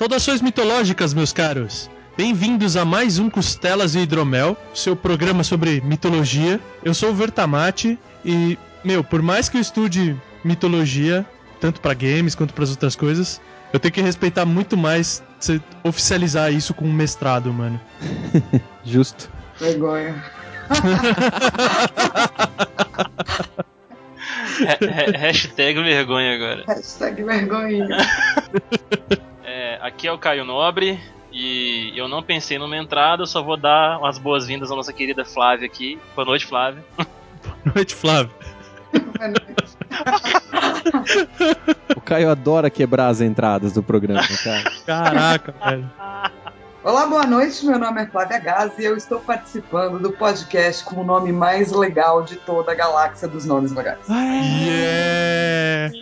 Saudações mitológicas, meus caros! Bem-vindos a mais um Costelas e Hidromel, seu programa sobre mitologia. Eu sou o Vertamati e, meu, por mais que eu estude mitologia, tanto para games quanto para outras coisas, eu tenho que respeitar muito mais você oficializar isso com um mestrado, mano. Justo. Vergonha. hashtag vergonha agora. Hashtag vergonha. aqui é o Caio Nobre e eu não pensei numa entrada, eu só vou dar umas boas-vindas à nossa querida Flávia aqui. Boa noite, Flávia. Boa noite, Flávia. Boa noite. o Caio adora quebrar as entradas do programa, cara. Caraca, velho. Olá, boa noite. Meu nome é Flávia Gaz e eu estou participando do podcast com o nome mais legal de toda a galáxia dos nomes legais. Yeah!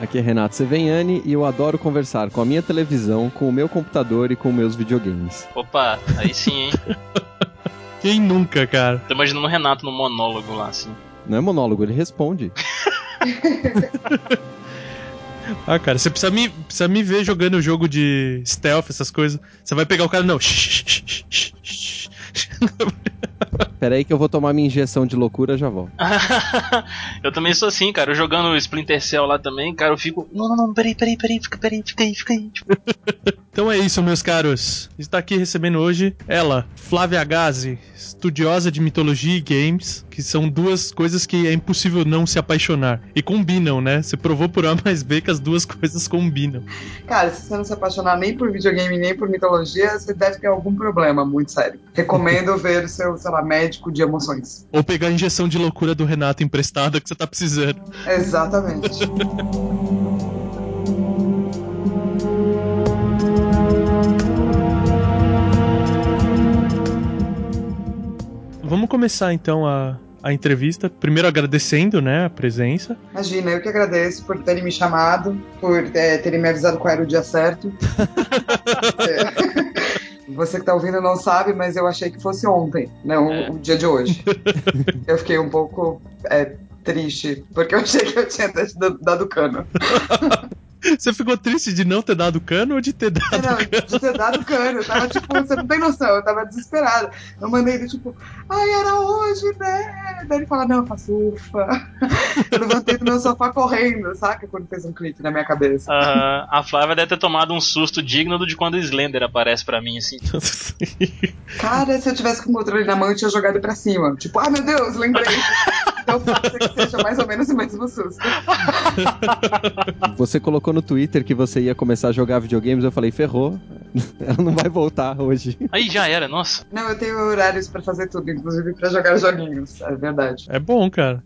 Aqui é Renato Seveniani e eu adoro conversar com a minha televisão, com o meu computador e com meus videogames. Opa, aí sim, hein? Quem nunca, cara? Tô imaginando o Renato no monólogo lá, assim. Não é monólogo, ele responde. ah, cara, você precisa me, precisa me ver jogando jogo de stealth, essas coisas. Você vai pegar o cara, não. Pera aí que eu vou tomar minha injeção de loucura já volto. eu também sou assim, cara. Eu jogando Splinter Cell lá também, cara, eu fico. Não, não, não, peraí, peraí, peraí, fica, peraí, fica aí, fica aí. então é isso, meus caros. Está aqui recebendo hoje ela, Flávia Gazi, estudiosa de mitologia e games, que são duas coisas que é impossível não se apaixonar. E combinam, né? Você provou por A mais B que as duas coisas combinam. Cara, se você não se apaixonar nem por videogame nem por mitologia, você deve ter algum problema, muito sério. Recomendo ver o seu, sei lá, médico de emoções. Ou pegar a injeção de loucura do Renato emprestada que você tá precisando. Exatamente. Vamos começar então a, a entrevista. Primeiro agradecendo, né, a presença. Imagina, eu que agradeço por terem me chamado, por é, terem me avisado qual era o dia certo. é. Você que tá ouvindo não sabe, mas eu achei que fosse ontem, não é. o dia de hoje. eu fiquei um pouco é, triste, porque eu achei que eu tinha dado cano. Você ficou triste de não ter dado cano ou de ter dado não, cano? De ter dado cano. Eu tava tipo, você não tem noção, eu tava desesperada. Eu mandei ele tipo, ai, era hoje, né? Daí ele fala, não, eu faço ufa. Eu levantei do meu sofá correndo, saca? Quando fez um clique na minha cabeça. Uh, a Flávia deve ter tomado um susto digno do de quando o Slender aparece pra mim, assim. Cara, se eu tivesse com o controle na mão, eu tinha jogado pra cima. Tipo, ai meu Deus, lembrei. então pode ser que seja mais ou menos o mesmo susto. Você colocou no Twitter que você ia começar a jogar videogames, eu falei, ferrou. Ela não vai voltar hoje. Aí já era, nossa. Não, eu tenho horários para fazer tudo, inclusive para jogar joguinhos, é verdade. É bom, cara.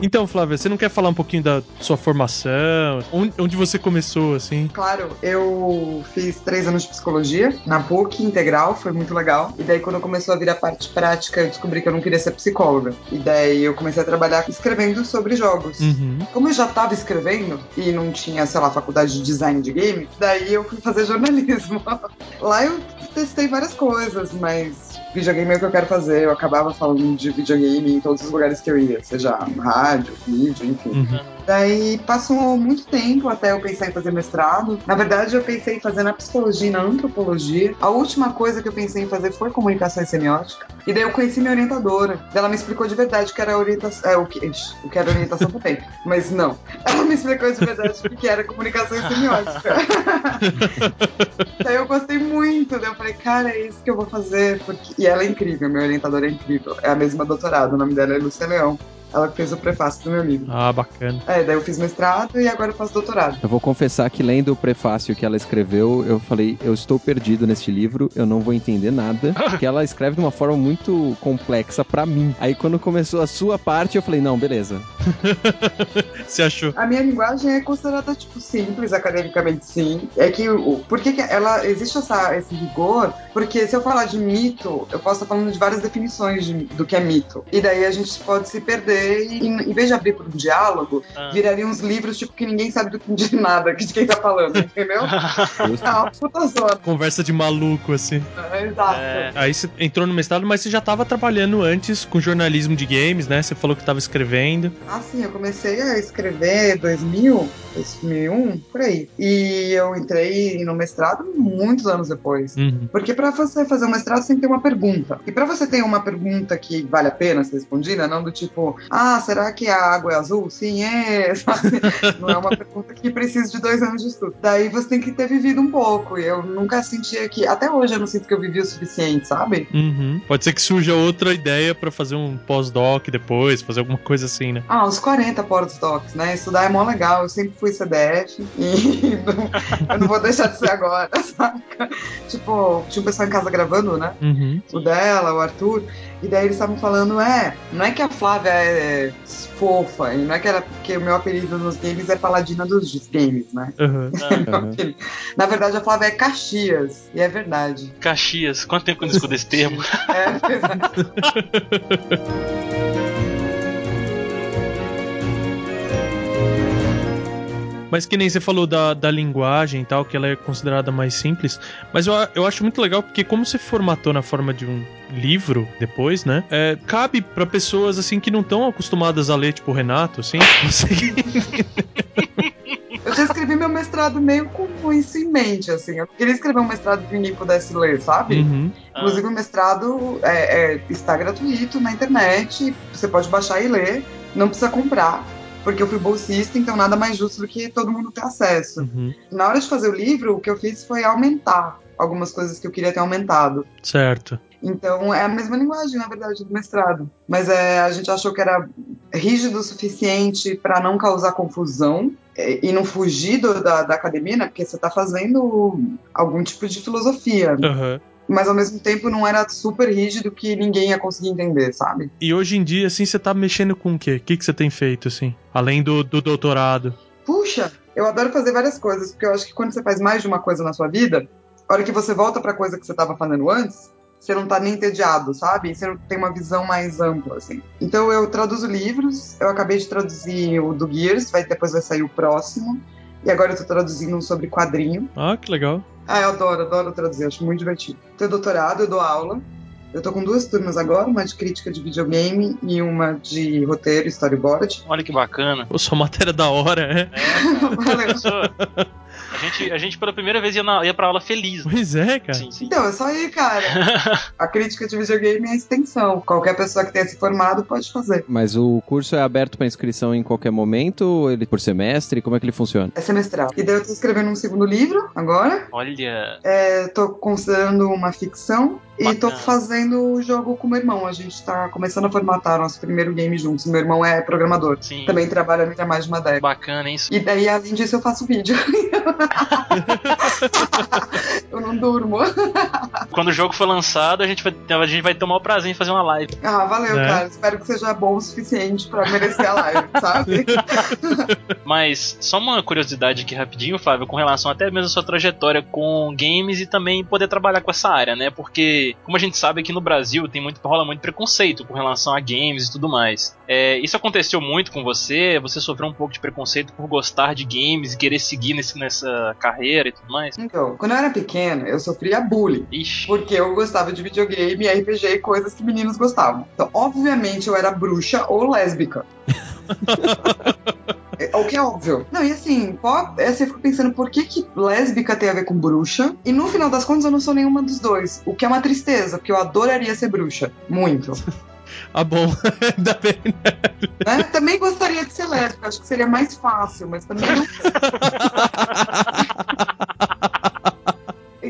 Então, Flávia, você não quer falar um pouquinho da sua formação? Onde você começou, assim? Claro, eu fiz três anos de psicologia na PUC integral, foi muito legal. E daí, quando começou a vir a parte prática, eu descobri que eu não queria ser psicóloga. E daí, eu comecei a trabalhar escrevendo sobre jogos. Uhum. Como eu já estava escrevendo e não tinha, sei lá, faculdade de design de game, daí eu fui fazer jornalismo. Lá eu testei várias coisas, mas videogame é o que eu quero fazer. Eu acabava falando de videogame em todos os lugares que eu ia, seja rádio rádio, vídeo, enfim. Uhum. Daí passou muito tempo até eu pensar em fazer mestrado. Na verdade, eu pensei em fazer na psicologia e na antropologia. A última coisa que eu pensei em fazer foi comunicação e semiótica. E daí eu conheci minha orientadora. Ela me explicou de verdade que era orientação. É, o, que, o que era orientação também. Mas não. Ela me explicou de verdade o que era comunicação e semiótica. daí eu gostei muito. Daí eu falei, cara, é isso que eu vou fazer. Porque... E ela é incrível, minha orientadora é incrível. É a mesma doutorado, o nome dela é Lúcia Leão. Ela que fez o prefácio do meu livro. Ah, bacana. É, daí eu fiz mestrado e agora eu faço doutorado. Eu vou confessar que lendo o prefácio que ela escreveu, eu falei, eu estou perdido neste livro, eu não vou entender nada, porque ela escreve de uma forma muito complexa pra mim. Aí quando começou a sua parte, eu falei, não, beleza. Você achou? A minha linguagem é considerada, tipo, simples, academicamente sim. É que, o- por que que ela, existe essa, esse rigor? Porque se eu falar de mito, eu posso estar falando de várias definições de- do que é mito. E daí a gente pode se perder e, em vez de abrir por um diálogo, Ah. virariam uns livros, tipo, que ninguém sabe do, de nada, de quem tá falando, entendeu? É uma puta zona. Conversa de maluco, assim. Exato. É. Aí você entrou no mestrado, mas você já tava trabalhando antes com jornalismo de games, né? Você falou que tava escrevendo. Ah, sim, eu comecei a escrever em 2000, 2001, por aí. E eu entrei no mestrado muitos anos depois. Uhum. Porque para você fazer um mestrado, você tem que ter uma pergunta. E para você ter uma pergunta que vale a pena ser respondida, não do tipo, ah, será que a água é azul? Sim, é. sabe? Não é uma pergunta que precisa de dois anos de estudo. Daí você tem que ter vivido um pouco. E eu nunca sentia que. Até hoje eu não sinto que eu vivi o suficiente, sabe? Uhum. Pode ser que surja outra ideia pra fazer um pós-doc depois, fazer alguma coisa assim, né? Ah, uns 40 pós-docs, né? Estudar é mó legal. Eu sempre fui CDF e não- eu não vou deixar de ser agora, saca? Tipo, tinha um pessoal em casa gravando, né? Uhum. o dela, o Arthur, e daí eles estavam falando, é, não é que a Flávia é fofa, e não é que ela, porque o meu apelido nos games é paladina dos games, né? Uhum. Aham. Na verdade, a Flávia é Caxias, e é verdade. Caxias, quanto tempo que eu não escuto esse termo? É, pois é. Mas que nem você falou da, da linguagem e tal, que ela é considerada mais simples. Mas eu, eu acho muito legal porque como você formatou na forma de um livro depois, né? é, cabe pra pessoas assim que não estão acostumadas a ler, tipo o Renato, assim. conseguir- Eu já escrevi meu mestrado meio com isso em mente, assim. Eu queria escrever um mestrado que ninguém pudesse ler, sabe? Uhum. Inclusive, o mestrado é, é- está gratuito na internet, você pode baixar e ler, não precisa comprar, porque eu fui bolsista, então nada mais justo do que todo mundo ter acesso. Uhum. Na hora de fazer o livro, o que eu fiz foi aumentar algumas coisas que eu queria ter aumentado. Certo. Então é a mesma linguagem, na verdade, do mestrado. Mas é, a gente achou que era rígido o suficiente para não causar confusão é, e não fugir do- da, da academia, né? Porque você está fazendo algum tipo de filosofia. Aham. Mas ao mesmo tempo não era super rígido que ninguém ia conseguir entender, sabe? E hoje em dia, assim, você tá mexendo com o quê? O que, que você tem feito, assim? Além do, do doutorado. Puxa, eu adoro fazer várias coisas, porque eu acho que quando você faz mais de uma coisa na sua vida, a hora que você volta pra coisa que você estava fazendo antes, você não tá nem entediado, sabe? Você não tem uma visão mais ampla, assim. Então eu traduzo livros, eu acabei de traduzir o do Gears, vai, depois vai sair o próximo. E agora eu tô traduzindo um sobre quadrinho. Ah, que legal. Ah, eu adoro, adoro traduzir, acho muito divertido. Tenho doutorado, eu dou aula. Eu tô com duas turmas agora, uma de crítica de videogame e uma de roteiro e storyboard. Olha que bacana. Pô, sua matéria da hora, é? É, Valeu. A gente, a gente pela primeira vez ia, na, ia pra aula feliz. né? Pois é, cara. Sim, sim. Então, é só aí, cara. A crítica de videogame é a extensão. Qualquer pessoa que tenha se formado pode fazer. Mas o curso é aberto para inscrição em qualquer momento? Ele por semestre? Como é que ele funciona? É semestral. E daí eu tô escrevendo um segundo livro agora. Olha. É, tô considerando uma ficção. E tô fazendo o jogo com meu irmão. A gente tá começando a formatar nosso primeiro game juntos. Meu irmão é programador. Sim. Também trabalha há mais de uma década. Bacana, hein? E daí, além disso, eu faço vídeo. eu não durmo. Quando o jogo for lançado, a gente vai, a gente vai tomar o prazer em fazer uma live. Ah, valeu, É. cara. Espero que seja bom o suficiente pra merecer a live, sabe? Mas só uma curiosidade aqui rapidinho, Flávio, com relação até mesmo à sua trajetória com games e também poder trabalhar com essa área, né? Porque, como a gente sabe aqui no Brasil, tem muito, rola muito preconceito com relação a games e tudo mais. É, isso aconteceu muito com você? Você sofreu um pouco de preconceito por gostar de games e querer seguir nesse, nessa carreira e tudo mais? Então, quando eu era pequena, eu sofria bullying. Ixi. Porque eu gostava de videogame, RPG e coisas que meninos gostavam. Então, obviamente, eu era bruxa ou lésbica. É, O que é óbvio. Não, e assim, pop, é, você fica pensando por que, que lésbica tem a ver com bruxa. E no final das contas eu não sou nenhuma dos dois. O que é uma tristeza, porque eu adoraria ser bruxa. Muito. Ah, bom. Ainda bem. né? Também gostaria de ser lésbica, acho que seria mais fácil, mas também não.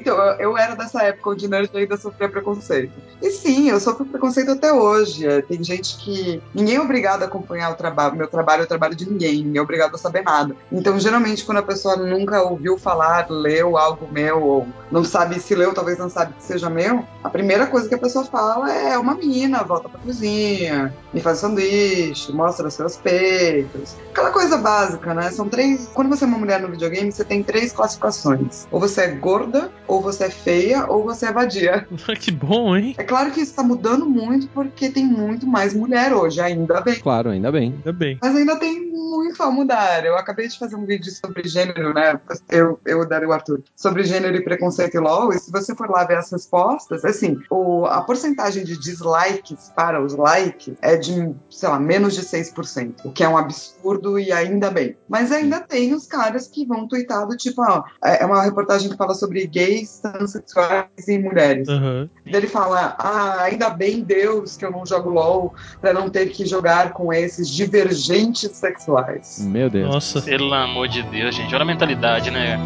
Eu, eu era dessa época onde nerd ainda sofria preconceito. E sim, eu sofro preconceito até hoje. Tem gente que. Ninguém é obrigado a acompanhar o trabalho. Meu trabalho é o trabalho de ninguém, ninguém é obrigado a saber nada. Então, geralmente, quando a pessoa nunca ouviu falar, leu algo meu, ou não sabe se leu, talvez não sabe que seja meu, a primeira coisa que a pessoa fala é uma mina, volta pra cozinha, me faz sanduíche, mostra seus peitos. Aquela coisa básica, né? São três. Quando você é uma mulher no videogame, você tem três classificações. Ou você é gorda, ou você é feia, ou você é vadia. que bom, hein? É claro que isso tá mudando muito porque tem muito mais mulher hoje, ainda bem. Claro, ainda bem. Ainda bem. Mas ainda tem muito a mudar. Eu acabei de fazer um vídeo sobre gênero, né? Eu, eu e o Arthur, sobre gênero e preconceito e LOL. E se você for lá ver as respostas, assim, o, a porcentagem de dislikes para os likes é de, sei lá, menos de 6%, o que é um absurdo e ainda bem. Mas ainda tem os caras que vão twittar do tipo, ó, é uma reportagem que fala sobre gays, transexuais e mulheres. Daí Ele fala: Ah, ainda bem Deus que eu não jogo LOL pra não ter que jogar com esses divergentes sexuais. Meu Deus. Nossa. Pelo amor de Deus, gente. Olha a mentalidade, né?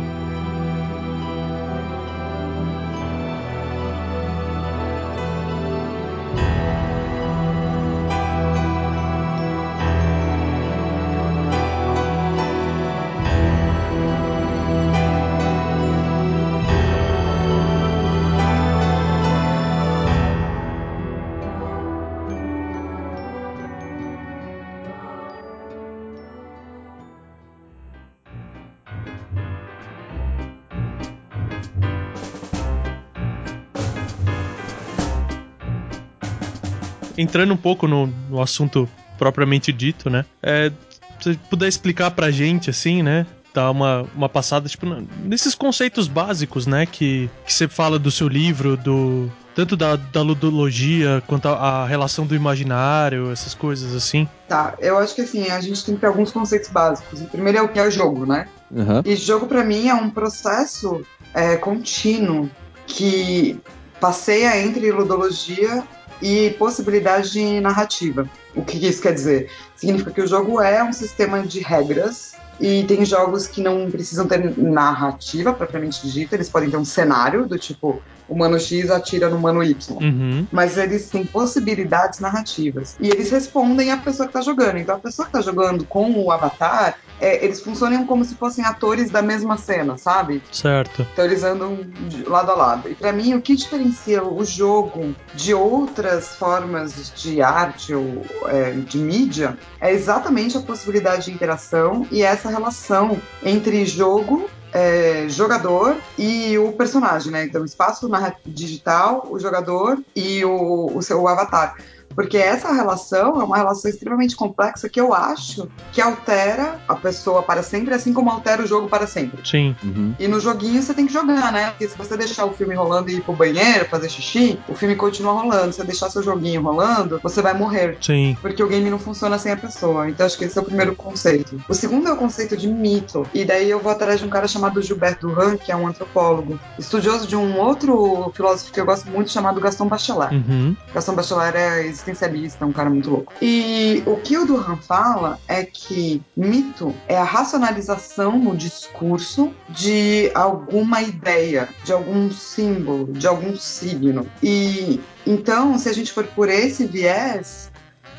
Entrando um pouco no, no assunto propriamente dito, né? É, se você puder explicar pra gente, assim, né? Dar uma, uma passada, tipo, nesses conceitos básicos, né? Que, que você fala do seu livro, do. Tanto da, da ludologia quanto a, a relação do imaginário, essas coisas assim. Tá, eu acho que assim, a gente tem que ter alguns conceitos básicos. O primeiro é o que é o jogo, né? Aham. E jogo pra mim é um processo é, contínuo que passeia entre ludologia e possibilidade de narrativa. O que isso quer dizer? Significa que o jogo é um sistema de regras e tem jogos que não precisam ter narrativa propriamente dita, eles podem ter um cenário do tipo o mano X atira no mano Y Uhum. mas eles têm possibilidades narrativas. E eles respondem à pessoa que tá jogando. Então a pessoa que tá jogando com o avatar, é, eles funcionam como se fossem atores da mesma cena, sabe? Certo. Então eles andam lado a lado. E pra mim, o que diferencia o jogo de outras formas de arte ou é, de mídia é exatamente a possibilidade de interação e essa relação entre jogo é, jogador e o personagem, né? Então, espaço digital, o jogador e o, o seu avatar. Porque essa relação é uma relação extremamente complexa que eu acho que altera a pessoa para sempre, assim como altera o jogo para sempre. Sim. Uhum. E no joguinho você tem que jogar, né? Porque se você deixar o filme rolando e ir pro banheiro fazer xixi, o filme continua rolando. Se você deixar seu joguinho rolando, você vai morrer. Sim. Porque o game não funciona sem a pessoa. Então acho que esse é o primeiro conceito. O segundo é o conceito de mito. E daí eu vou atrás de um cara chamado Gilberto Duran, que é um antropólogo, estudioso de um outro filósofo que eu gosto muito, chamado Gaston Bachelard. Uhum. Gaston Bachelard é existencialista, um cara muito louco. E o que o Durham fala é que mito é a racionalização no discurso de alguma ideia, de algum símbolo, de algum signo. E então, se a gente for por esse viés,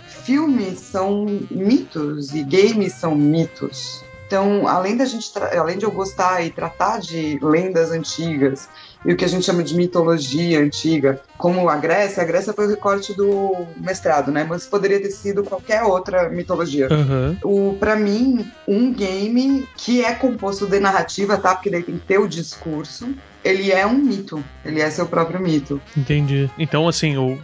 filmes são mitos e games são mitos. Então, além da gente, além de eu gostar e tratar de lendas antigas e o que a gente chama de mitologia antiga, como a Grécia, a Grécia foi o recorte do mestrado, né? Mas poderia ter sido qualquer outra mitologia. Aham. O para mim, um game que é composto de narrativa, tá? Porque daí tem que ter o discurso. Ele é um mito. Ele é seu próprio mito. Entendi. Então, assim, o,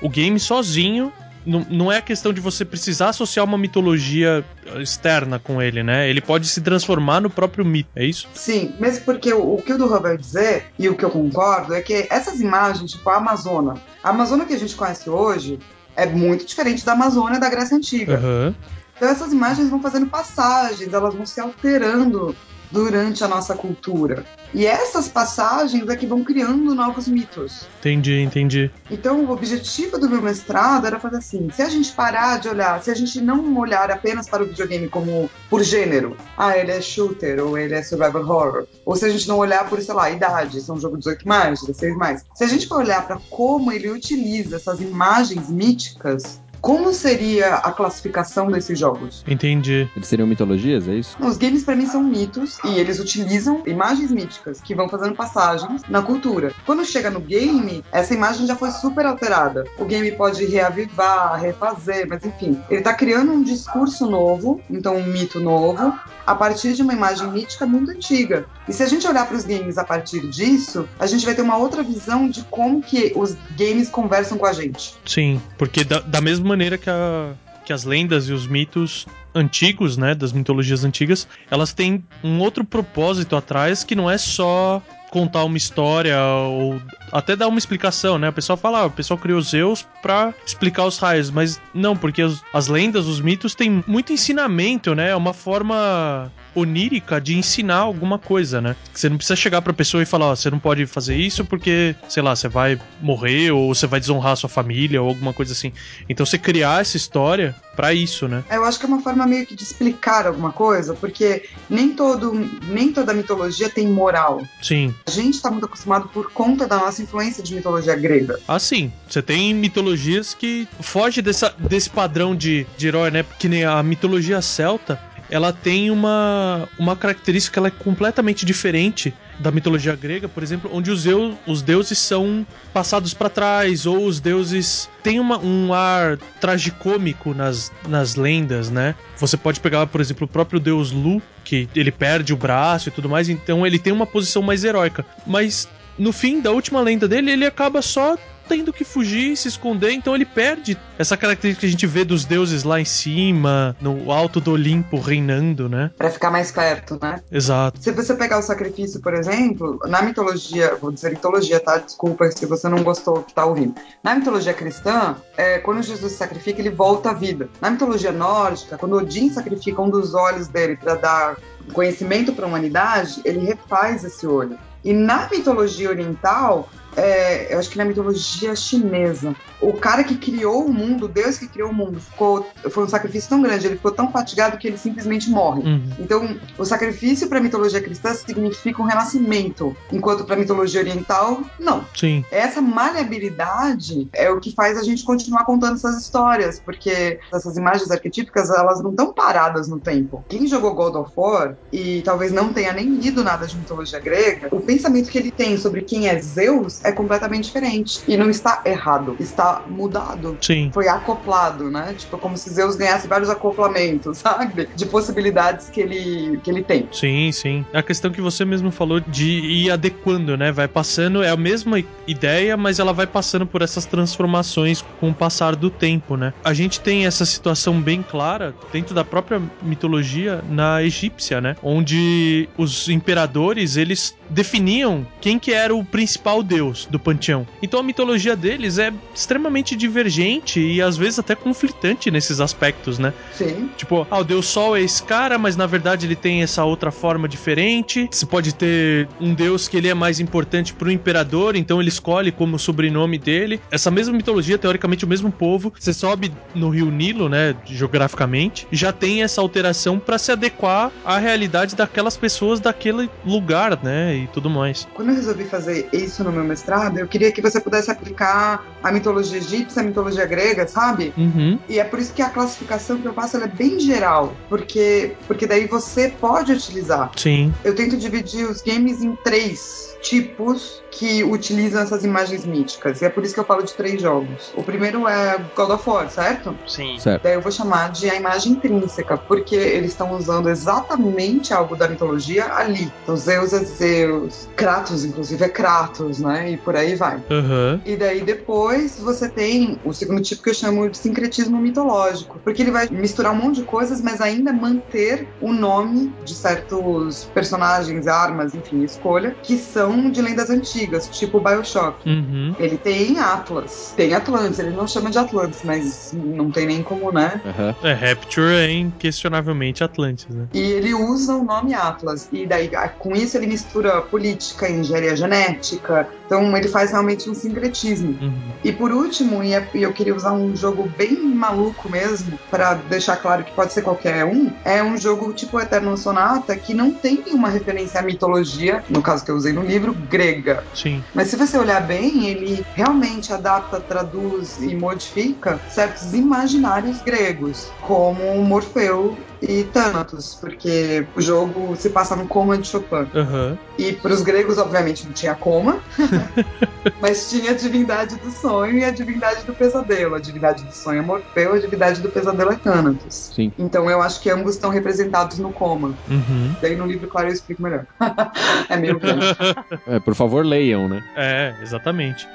o game sozinho não, não é a questão de você precisar associar uma mitologia externa com ele, né? Ele pode se transformar no próprio mito, é isso? Sim, mesmo porque o, o que o Durham vai dizer, e o que eu concordo, é que essas imagens, tipo a Amazônia, a Amazônia que a gente conhece hoje é muito diferente da Amazônia da Grécia Antiga. Aham. Então essas imagens vão fazendo passagens, elas vão se alterando durante a nossa cultura. E essas passagens é que vão criando novos mitos. Entendi, entendi. Então, o objetivo do meu mestrado era fazer assim: se a gente parar de olhar, se a gente não olhar apenas para o videogame como por gênero, ah, ele é shooter ou ele é survival horror, ou se a gente não olhar por, sei lá, idade, se é um jogo 18 mais, 16 mais. Se a gente for olhar para como ele utiliza essas imagens míticas como seria a classificação desses jogos? Entendi. Eles seriam mitologias, é isso? Os games para mim são mitos e eles utilizam imagens míticas que vão fazendo passagens na cultura. Quando chega no game, essa imagem já foi super alterada. O game pode reavivar, refazer, mas enfim, ele tá criando um discurso novo, então um mito novo, a partir de uma imagem mítica muito antiga. E se a gente olhar para os games a partir disso, a gente vai ter uma outra visão de como que os games conversam com a gente. Sim, porque da, da mesma maneira que, a, que as lendas e os mitos antigos, né, das mitologias antigas, elas têm um outro propósito atrás que não é só contar uma história ou até dar uma explicação, né? O pessoal fala, ah, o pessoal criou Zeus pra explicar os raios, mas não, porque as, as lendas, os mitos têm muito ensinamento, né? É uma forma onírica de ensinar alguma coisa, né? Você não precisa chegar pra pessoa e falar, ó, você não pode fazer isso porque, sei lá, você vai morrer ou você vai desonrar a sua família ou alguma coisa assim. Então você criar essa história para isso, né? Eu acho que é uma forma meio que de explicar alguma coisa, porque nem todo nem toda mitologia tem moral. Sim. A gente tá muito acostumado por conta da nossa influência de mitologia grega. Ah, sim. Você tem mitologias que foge dessa, desse padrão de, de herói, né? Que nem a mitologia celta, ela tem uma, uma característica que ela é completamente diferente da mitologia grega, por exemplo, onde os, eu, os deuses são passados para trás, ou os deuses têm uma, um ar tragicômico nas, nas lendas, né? Você pode pegar, por exemplo, o próprio deus Lu, que ele perde o braço e tudo mais, então ele tem uma posição mais heróica. Mas no fim da última lenda dele, ele acaba só tendo que fugir, se esconder, então ele perde essa característica que a gente vê dos deuses lá em cima, no alto do Olimpo reinando, né? Pra ficar mais perto, né? Exato. Se você pegar o sacrifício, por exemplo, na mitologia, vou dizer mitologia, tá? Desculpa se você não gostou, tá ouvindo. Na mitologia cristã, é, quando Jesus sacrifica, ele volta à vida. Na mitologia nórdica, quando Odin sacrifica um dos olhos dele para dar conhecimento para a humanidade, ele refaz esse olho. E na mitologia oriental, é, eu acho que na mitologia chinesa, o cara que criou o mundo, Deus que criou o mundo, ficou, foi um sacrifício tão grande, ele ficou tão fatigado que ele simplesmente morre. Uhum. Então, o sacrifício para a mitologia cristã significa um renascimento, enquanto para a mitologia oriental, não. Sim. Essa maleabilidade é o que faz a gente continuar contando essas histórias, porque essas imagens arquetípicas, elas não estão paradas no tempo. Quem jogou God of War e talvez não tenha nem lido nada de mitologia grega, o pensamento que ele tem sobre quem é Zeus é completamente diferente. E não está errado, está mudado. Sim. Foi acoplado, né? Tipo, como se Zeus ganhasse vários acoplamentos, sabe? De possibilidades que ele, que ele tem. Sim, sim. A questão que você mesmo falou de ir adequando, né? Vai passando, é a mesma ideia, mas ela vai passando por essas transformações com o passar do tempo, né? A gente tem essa situação bem clara dentro da própria mitologia na egípcia, né? Onde os imperadores, eles definiam quem que era o principal deus do panteão. Então a mitologia deles é extremamente divergente e às vezes até conflitante nesses aspectos, né? Sim. Tipo, ah, o Deus Sol é esse cara, mas na verdade ele tem essa outra forma diferente. Você pode ter um Deus que ele é mais importante pro imperador, então ele escolhe como sobrenome dele. Essa mesma mitologia, teoricamente o mesmo povo, você sobe no rio Nilo, né, geograficamente, já tem essa alteração para se adequar à realidade daquelas pessoas daquele lugar, né, e tudo mais. Quando eu resolvi fazer isso no meu mestrado, eu queria que você pudesse aplicar a mitologia egípcia, a mitologia grega, sabe? Uhum. E é por isso que a classificação que eu faço ela é bem geral, porque, porque daí você pode utilizar. Sim. Eu tento dividir os games em três tipos que utilizam essas imagens míticas. E é por isso que eu falo de três jogos. O primeiro é God of War, certo? Sim. Certo. Daí eu vou chamar de a imagem intrínseca, porque eles estão usando exatamente algo da mitologia ali. Então Zeus é Zeus, Kratos, inclusive, é Kratos, né? E por aí vai. Aham. E daí depois você tem o segundo tipo que eu chamo de sincretismo mitológico, porque ele vai misturar um monte de coisas, mas ainda manter o nome de certos personagens, armas, enfim, escolha, que são de lendas antigas, tipo Bioshock. Uhum. Ele tem Atlas, tem Atlantis, ele não chama de Atlantis, mas não tem nem como, né? Aham. É, Rapture é inquestionavelmente Atlantis, né? E ele usa o nome Atlas. E daí, com isso, ele mistura política, engenharia genética. Então, ele faz realmente um sincretismo. Uhum. E por último, e é- e eu queria usar um jogo bem maluco mesmo, para deixar claro que pode ser qualquer um, é um jogo tipo Eterno Sonata que não tem nenhuma referência à mitologia, no caso que eu usei no livro, grega. Sim. Mas se você olhar bem, ele realmente adapta, traduz e modifica certos imaginários gregos, como Morfeu e Thanatos, porque o jogo se passa no coma de Chopin. Aham. E para os gregos, obviamente, não tinha coma, mas tinha a divindade do sonho e a divindade do pesadelo. A divindade do sonho é Morfeu, a divindade do pesadelo é Thanatos. Sim. Então eu acho que ambos estão representados no coma. Uhum. Daí no livro, claro, eu explico melhor. é meio grande. É, por favor, leiam, né? É, exatamente.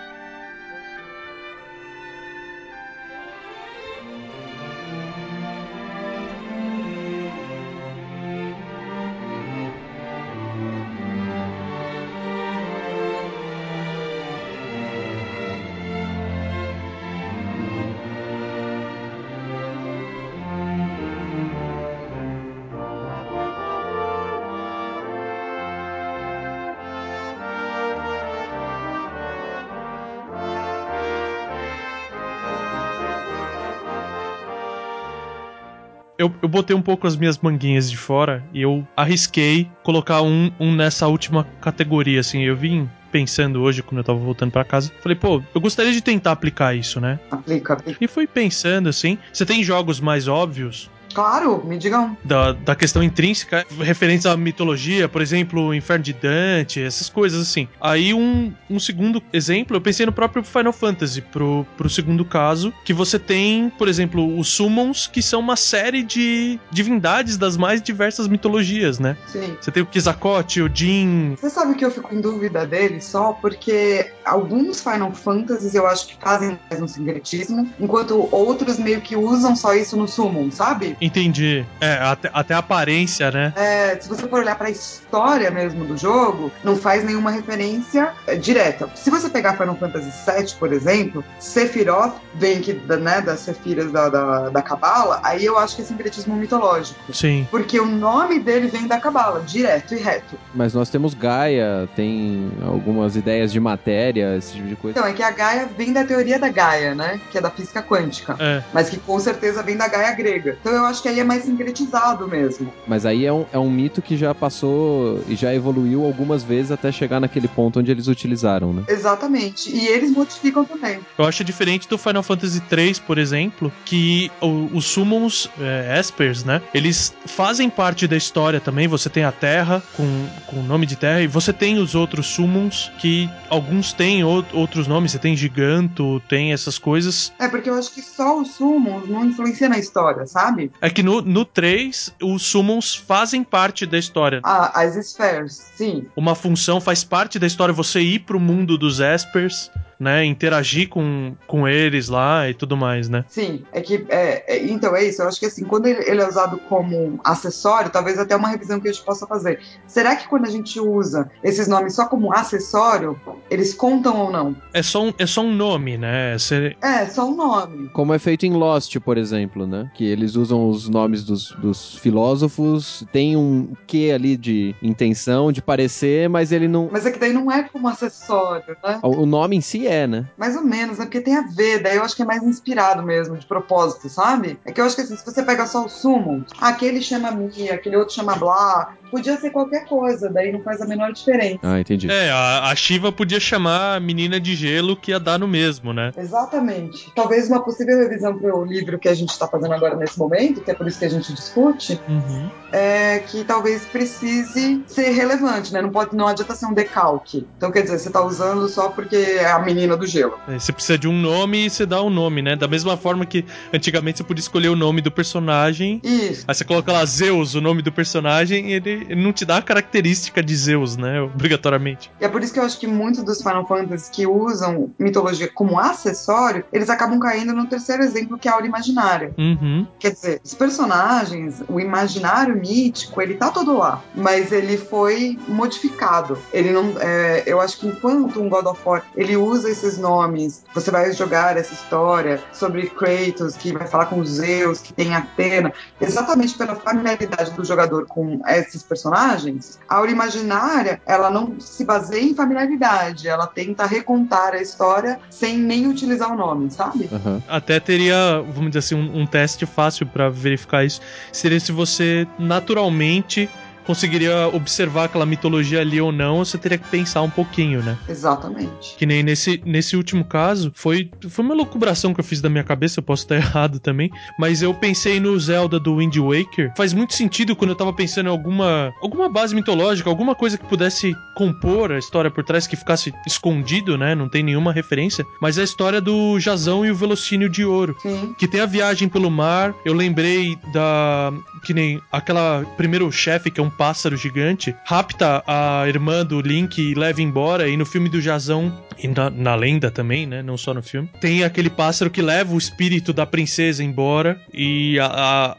Eu, eu botei um pouco as minhas manguinhas de fora e eu arrisquei colocar um, um nessa última categoria, assim. Eu vim pensando hoje, quando eu tava voltando pra casa, falei, pô, eu gostaria de tentar aplicar isso, né? Aplica, aplica. E fui pensando, assim. Você tem jogos mais óbvios Claro, me diga um. da, da questão intrínseca, referentes à mitologia, por exemplo, o Inferno de Dante, essas coisas assim. Aí um, um segundo exemplo, eu pensei no próprio Final Fantasy, pro, pro segundo caso, que você tem, por exemplo, os Summons, que são uma série de divindades das mais diversas mitologias, né? Sim. Você tem o Kizakote, o Jin. Você sabe que eu fico em dúvida dele só porque alguns Final Fantasies eu acho que fazem mais um sincretismo, enquanto outros meio que usam só isso no Summon, sabe? Entendi. É, até, até a aparência, né? É, se você for olhar pra história mesmo do jogo, não faz nenhuma referência é, direta. Se você pegar Final Fantasy VII, por exemplo, Sephiroth vem que, da- né, das Sefiras da, da, da Cabala, aí eu acho que é sincretismo mitológico. Sim. Porque o nome dele vem da Cabala, direto e reto. Mas nós temos Gaia, tem algumas ideias de matéria, esse tipo de coisa. Então, é que a Gaia vem da teoria da Gaia, né? Que é da física quântica. É. Mas que com certeza vem da Gaia grega. Então eu acho que aí é mais sincretizado mesmo. Mas aí é um, é um mito que já passou e já evoluiu algumas vezes até chegar naquele ponto onde eles utilizaram, né? Exatamente. E eles modificam também. Eu acho diferente do Final Fantasy III, por exemplo, que o- os Summons é, Espers, né? Eles fazem parte da história também. Você tem a Terra com, com o nome de Terra, e você tem os outros Summons, que alguns têm ou- outros nomes. Você tem Giganto, tem essas coisas. É porque eu acho que só os sumos não influencia na história, sabe? É que no, no 3, os Summons fazem parte da história. Ah, as spheres, sim. Uma função faz parte da história você ir pro mundo dos Espers, né? Interagir com, com eles lá e tudo mais, né? Sim, é que. É, é- então é isso. Eu acho que assim, quando ele, ele é usado como acessório, talvez até uma revisão que a gente possa fazer. Será que quando a gente usa esses nomes só como acessório, eles contam ou não? É só um, é só um nome, né? Você- É, só um nome. Como é feito em Lost, por exemplo, né? Que eles usam os nomes dos, dos filósofos, tem um quê ali de intenção, de parecer, mas ele não. Mas é que daí não é como acessório, né? O o nome em si é, né? Mais ou menos, né? Porque tem a ver, daí eu acho que é mais inspirado mesmo, de propósito, sabe? É que eu acho que assim, se você pega só o sumo, aquele chama Mi, aquele outro chama Blá, podia ser qualquer coisa, daí não faz a menor diferença. Ah, entendi. É, a, a Shiva podia chamar a menina de gelo que ia dar no mesmo, né? Exatamente. Talvez uma possível revisão para o livro que a gente está fazendo agora nesse momento, que é por isso que a gente discute, Uhum. é que talvez precise ser relevante, né? Não pode, não adianta ser um decalque. Então quer dizer, você tá usando só porque a menina menina do gelo. É, você precisa de um nome e você dá um nome, né? Da mesma forma que antigamente você podia escolher o nome do personagem. Isso. Aí você coloca lá Zeus, o nome do personagem, e ele, ele não te dá a característica de Zeus, né? Obrigatoriamente. E é por isso que eu acho que muitos dos Final Fantasy que usam mitologia como acessório, eles acabam caindo no terceiro exemplo, que é a aura imaginária. Uhum. Quer dizer, os personagens, o imaginário mítico, ele tá todo lá, mas ele foi modificado. Ele não, é, eu acho que enquanto um God of War ele usa esses nomes, você vai jogar essa história sobre Kratos que vai falar com Zeus, que tem Atena, exatamente pela familiaridade do jogador com esses personagens. A aura imaginária, ela não se baseia em familiaridade, ela tenta recontar a história sem nem utilizar o nome, sabe? Aham. Até teria, vamos dizer assim, um, um teste fácil pra verificar isso. Seria se você naturalmente conseguiria observar aquela mitologia ali ou não, você teria que pensar um pouquinho, né? Exatamente. Que nem nesse, nesse último caso, foi, foi uma lucubração que eu fiz da minha cabeça, eu posso estar errado também, mas eu pensei no Zelda do Wind Waker. Faz muito sentido quando eu tava pensando em alguma, alguma base mitológica, alguma coisa que pudesse compor a história por trás, que ficasse escondido, né? Não tem nenhuma referência, mas é a história do Jazão e o Velocínio de Ouro. Sim. Que tem a viagem pelo mar, eu lembrei da. Que nem aquela primeiro chefe, que é um pássaro gigante, rapta a irmã do Link e leva embora. E no filme do Jazão, e na, na lenda também, né? Não só no filme, tem aquele pássaro que leva o espírito da princesa embora. E a,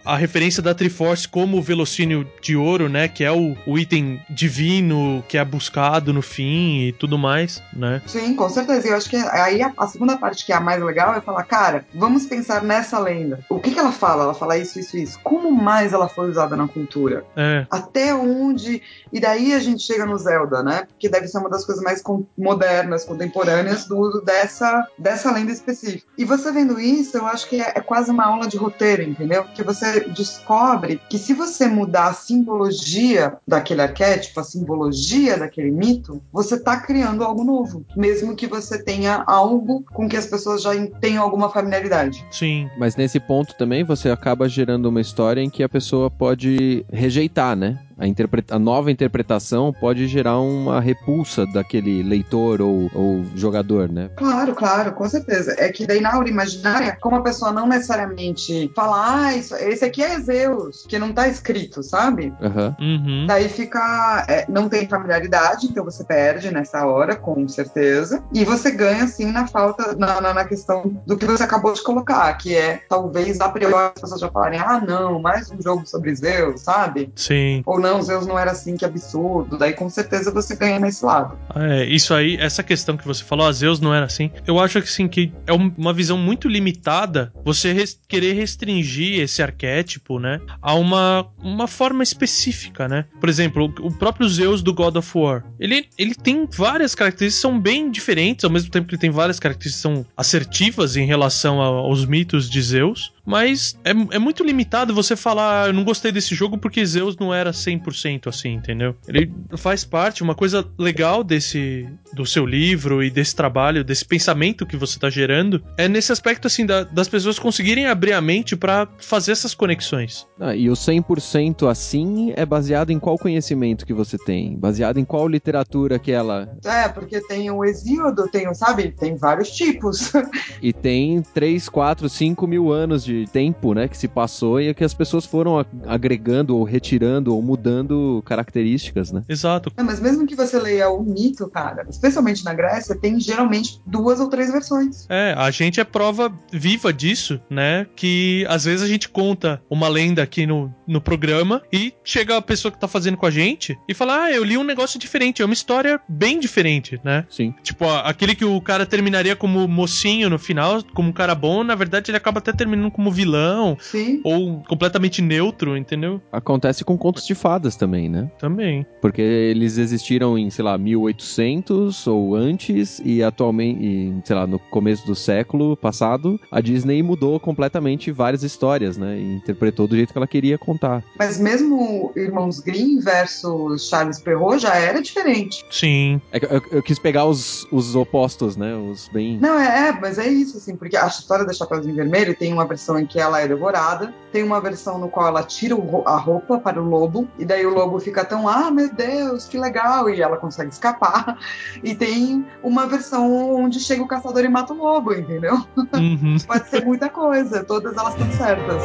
a, a referência da Triforce como o velocínio de ouro, né? Que é o, o item divino que é buscado no fim e tudo mais, né? Sim, com certeza. E eu acho que aí a, a segunda parte que é a mais legal é falar, cara, vamos pensar nessa lenda. O que, que ela fala? Ela fala isso, isso, isso. Como mais ela foi usada na cultura? É. Até onde. E daí a gente chega no Zelda, né? Que deve ser uma das coisas mais con- modernas, contemporâneas do uso dessa, dessa lenda específica. E você vendo isso, eu acho que é, é quase uma aula de roteiro, entendeu? Porque você descobre que se você mudar a simbologia daquele arquétipo, a simbologia daquele mito, você tá criando algo novo. Mesmo que você tenha algo com que as pessoas já tenham alguma familiaridade. Sim. Mas nesse ponto também você acaba gerando uma história em que a pessoa pode rejeitar, né? A, interpreta- a nova interpretação pode gerar uma repulsa daquele leitor ou, ou jogador, né? Claro, claro, com certeza. É que daí na aura imaginária, como a pessoa não necessariamente fala, ah, isso, esse aqui é Zeus, que não tá escrito, sabe? Aham. Uhum. Daí fica. é, não tem familiaridade, então você perde nessa hora, com certeza. E você ganha, sim, na falta, na, na, na questão do que você acabou de colocar, que é talvez a priori as pessoas já falarem, ah, não, mais um jogo sobre Zeus, sabe? Sim. Ou não, Zeus não era assim, que absurdo. Daí com certeza você ganha nesse lado. É, isso aí, essa questão que você falou, a Zeus não era assim. Eu acho que assim, que é um- uma visão muito limitada você res- querer restringir esse arquétipo, né? A uma, uma forma específica, né? Por exemplo, o, próprio Zeus do God of War. Ele, ele tem várias características são bem diferentes, ao mesmo tempo que ele tem várias características são assertivas em relação a- aos mitos de Zeus. Mas é, é muito limitado você falar, "Ah, eu não gostei desse jogo porque Zeus não era 100% assim, entendeu? Ele faz parte, uma coisa legal desse do seu livro e desse trabalho, desse pensamento que você tá gerando, é nesse aspecto assim da- das pessoas conseguirem abrir a mente pra fazer essas conexões. Ah, e o 100% assim é baseado em qual conhecimento que você tem? Baseado em qual literatura que ela. É, porque tem o Exíodo, tem o, sabe? Tem vários tipos. E tem 3, 4, 5 mil anos de tempo, né? Que se passou e é que as pessoas foram agregando ou retirando ou mudando características, né? Exato. Não, mas mesmo que você leia o mito, cara, especialmente na Grécia, tem geralmente duas ou três versões. É, a gente é prova viva disso, né? Que às vezes a gente conta uma lenda aqui no, no programa e chega a pessoa que tá fazendo com a gente e fala: Ah, eu li um negócio diferente, é uma história bem diferente, né? Sim. Tipo, ó, aquele que o cara terminaria como mocinho no final, como um cara bom, na verdade ele acaba até terminando como vilão Sim. ou completamente neutro, entendeu? Acontece com contos de fadas também, né? Também. Porque eles existiram em, sei lá, 1800 ou antes e atualmente, e, sei lá, no começo do século passado, a Disney mudou completamente várias histórias, né? E interpretou do jeito que ela queria contar. Mas mesmo Irmãos Grimm versus Charles Perrault já era diferente. Sim. É que eu, eu quis pegar os, os opostos, né? Os bem. Não, é, é, mas é isso, assim, porque a história da Chapeuzinho Vermelho tem uma versão versão em que ela é devorada, tem uma versão no qual ela tira a roupa para o lobo, e daí o lobo fica tão, ah, meu Deus, que legal, e ela consegue escapar. E tem uma versão onde chega o caçador e mata o lobo, entendeu? Uhum. Pode ser muita coisa, todas elas estão certas.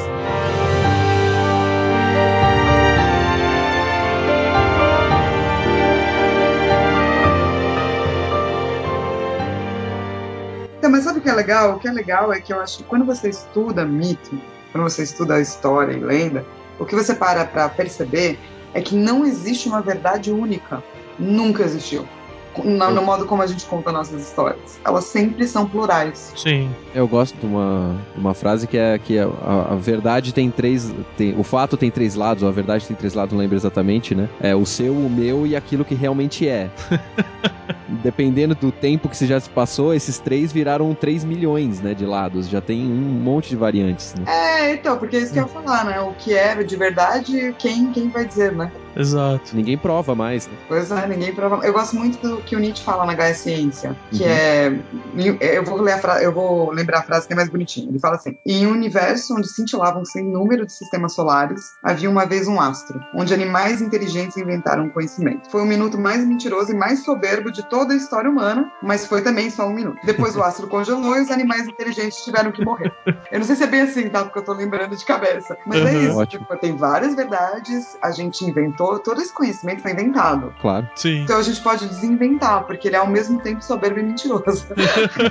Legal? O que é legal é que eu acho que quando você estuda mito, quando você estuda história e lenda, o que você para para perceber é que não existe uma verdade única. Nunca existiu no, no, modo como a gente conta nossas histórias. Elas sempre são plurais. Sim. Eu gosto de uma, uma frase que é que a, a, verdade tem três. Tem, o fato tem três lados, a verdade tem três lados, não lembro exatamente, né? É o seu, o meu e aquilo que realmente é. Dependendo do tempo que você já se passou, esses três viraram três milhões, né, de lados. Já tem um monte de variantes, né? É, então, porque é isso que eu ia falar, né? O que é de verdade, quem, quem vai dizer, né? Exato. Ninguém prova mais, né? Pois é, ninguém prova. Eu gosto muito do que o Nietzsche fala na Gaia Ciência, que uhum. é. Eu vou, ler a fra... eu vou lembrar a frase que é mais bonitinha. Ele fala assim: Em um universo onde cintilavam sem número de sistemas solares, havia uma vez um astro, onde animais inteligentes inventaram conhecimento. Foi o minuto mais mentiroso e mais soberbo de toda a história humana, mas foi também só um minuto. Depois o astro congelou e os animais inteligentes tiveram que morrer. Eu não sei se é bem assim, tá? Porque eu tô lembrando de cabeça. Mas é uhum, é isso. Tipo, tem várias verdades, a gente inventou inventou, todo esse conhecimento foi inventado. Claro. Sim. Então a gente pode desinventar, porque ele é ao mesmo tempo soberbo e mentiroso.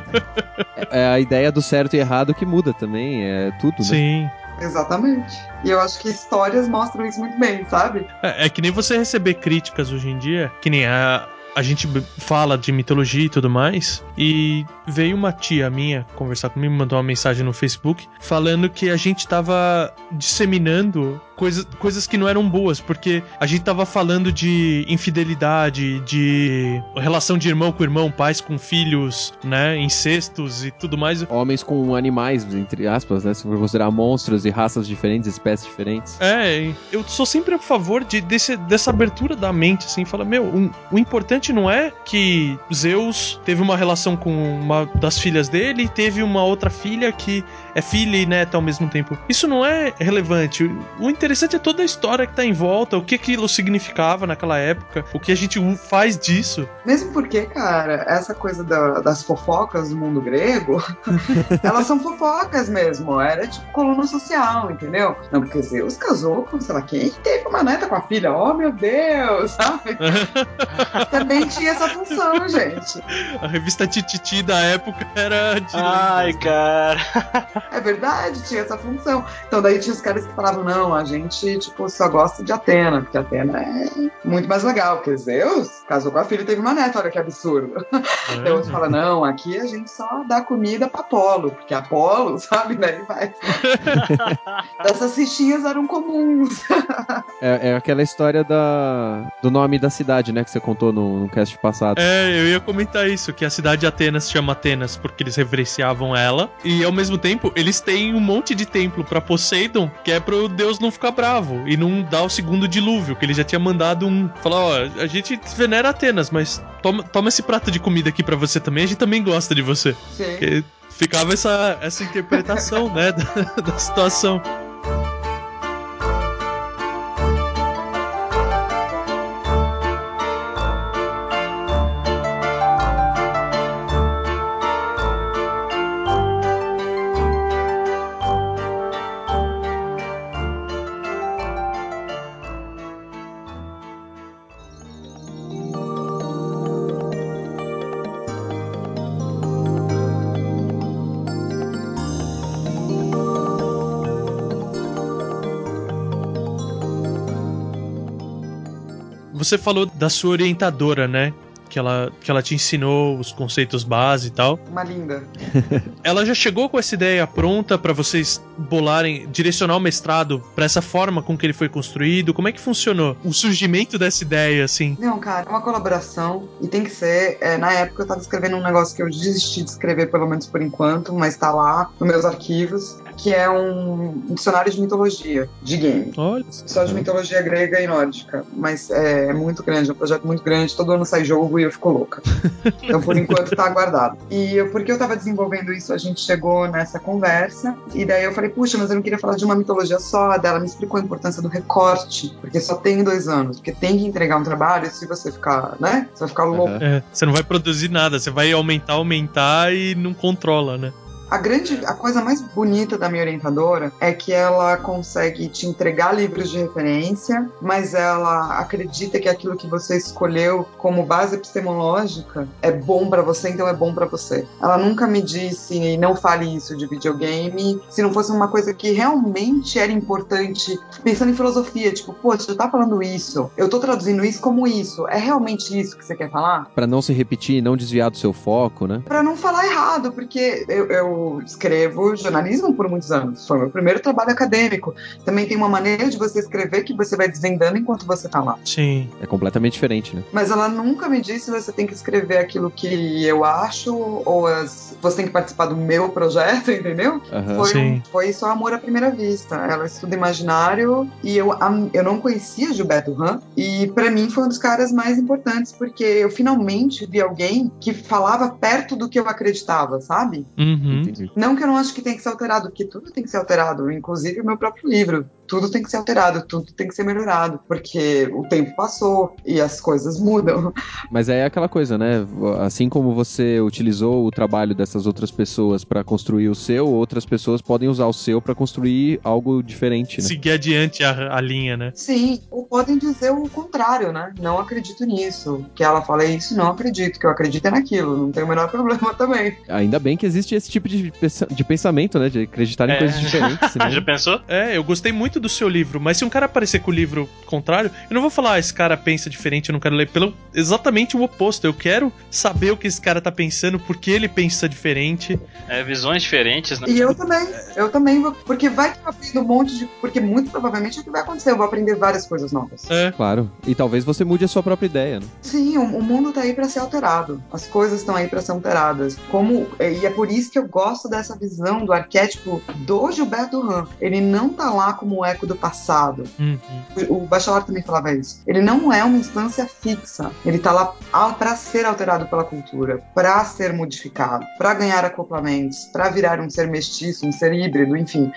é a ideia do certo e errado que muda também, é tudo, né? Sim. Exatamente. E eu acho que histórias mostram isso muito bem, sabe? É, é, que nem você receber críticas hoje em dia, que nem a, a gente fala de mitologia e tudo mais, e veio uma tia minha conversar comigo, mandou uma mensagem no Facebook falando que a gente tava disseminando coisas, coisas que não eram boas, porque a gente tava falando de infidelidade, de relação de irmão com irmão, pais com filhos, né, incestos e tudo mais. Homens com animais, entre aspas, né, se for considerar monstros e raças diferentes, espécies diferentes. É, eu sou sempre a favor de, desse, dessa abertura da mente, assim, fala, meu, um, o importante não é que Zeus teve uma relação com uma das filhas dele e teve uma outra filha que é filha e neta ao mesmo tempo. Isso não é relevante. O interessante é toda a história que tá em volta, o que aquilo significava naquela época, o que a gente faz disso. Mesmo porque, cara, essa coisa da, das fofocas do mundo grego, elas são fofocas mesmo. Era tipo coluna social, entendeu? Não, porque Zeus casou com, sei lá, quem teve uma neta com a filha. Oh, meu Deus, sabe? Também tinha essa função, gente. A revista Tititi da época era de. Ai, cara. É verdade, tinha essa função. Então daí tinha os caras que falavam, não, a gente tipo, só gosta de Atena, porque Atena é muito mais legal, porque Zeus casou com a filha e teve uma neta, olha que absurdo. É. Então outro fala, não, aqui a gente só dá comida pra Apolo, porque Apolo, sabe, daí vai. Essas fichinhas eram comuns. é, é, aquela história da, do nome da cidade, né, que você contou no, no cast passado. É, eu ia comentar isso, que a cidade de Atenas se chama Atenas porque eles reverenciavam ela, e ao mesmo tempo eles têm um monte de templo para Poseidon, que é pro deus não ficar bravo e não dar o segundo dilúvio, que ele já tinha mandado um. Falar, ó, a gente venera Atenas, mas toma, toma esse prato de comida aqui para você também, a gente também gosta de você. Sim. ficava essa, essa interpretação, né, da, da situação. Você falou da sua orientadora, né? que ela, que ela te ensinou os conceitos base e tal. Uma linda. ela já chegou com essa ideia pronta para vocês bolarem, direcionar o mestrado para essa forma com que ele foi construído? Como é que funcionou o surgimento dessa ideia, assim? Não, cara, é uma colaboração e tem que ser. É, na época eu tava escrevendo um negócio que eu desisti de escrever, pelo menos por enquanto, mas tá lá nos meus arquivos que é um dicionário de mitologia, de game. Olha. Só de mitologia grega e nórdica. Mas é, é muito grande, é um projeto muito grande. Todo ano sai jogo e eu fico louca. Então, por enquanto, tá aguardado. E eu, porque eu tava desenvolvendo isso, a gente chegou nessa conversa. E daí eu falei, puxa, mas eu não queria falar de uma mitologia só. Dela me explicou a importância do recorte, porque só tem dois anos. Porque tem que entregar um trabalho e se você ficar, né? Você vai ficar louco. É, você não vai produzir nada, você vai aumentar, aumentar e não controla, né? A grande, a coisa mais bonita da minha orientadora é que ela consegue te entregar livros de referência, mas ela acredita que aquilo que você escolheu como base epistemológica é bom para você, então é bom para você. Ela nunca me disse não fale isso de videogame, se não fosse uma coisa que realmente era importante, pensando em filosofia, tipo, pô, você tá falando isso, eu tô traduzindo isso como isso, é realmente isso que você quer falar? Para não se repetir, não desviar do seu foco, né? Para não falar errado, porque eu, eu escrevo jornalismo por muitos anos. Foi meu primeiro trabalho acadêmico. Também tem uma maneira de você escrever que você vai desvendando enquanto você tá lá. Sim. É completamente diferente, né? Mas ela nunca me disse você tem que escrever aquilo que eu acho ou as... você tem que participar do meu projeto, entendeu? Aham. Foi, Sim. um- foi só amor à primeira vista. Ela estuda imaginário e eu, eu não conhecia Gilberto Ram e pra mim foi um dos caras mais importantes porque eu finalmente vi alguém que falava perto do que eu acreditava, sabe? Uhum. Não que eu não acho que tem que ser alterado, porque tudo tem que ser alterado, inclusive o meu próprio livro. Tudo tem que ser alterado, tudo tem que ser melhorado, porque o tempo passou e as coisas mudam. Mas é aquela coisa, né? Assim como você utilizou o trabalho dessas outras pessoas para construir o seu, outras pessoas podem usar o seu para construir algo diferente, né? Seguir adiante a, a linha, né? Sim, ou podem dizer o contrário, né? Não acredito nisso. Que ela fala isso, não acredito, que eu acredito é naquilo, não tem o menor problema também. Ainda bem que existe esse tipo de, de pensamento, né? De acreditar em É. coisas diferentes. senão- Já pensou? É, eu gostei muito do seu livro, mas se um cara aparecer com o livro contrário, eu não vou falar, ah, esse cara pensa diferente, eu não quero ler. Pelo exatamente o oposto. Eu quero saber o que esse cara tá pensando, por que ele pensa diferente. É, visões diferentes, né? E eu também, eu também vou, porque vai que eu aprendo um monte de. Porque muito provavelmente é o que vai acontecer, eu vou aprender várias coisas novas. É. Claro. E talvez você mude a sua própria ideia, né? Sim, o, o mundo tá aí pra ser alterado. As coisas estão aí pra ser alteradas. Como e é por isso que eu gosto dessa visão do arquétipo do Gilberto Ram. Ele não tá lá como um eco do passado. Uhum. O, Bachelard também falava isso. Ele não é uma instância fixa. Ele tá lá para ser alterado pela cultura, pra ser modificado, pra ganhar acoplamentos, pra virar um ser mestiço, um ser híbrido, enfim.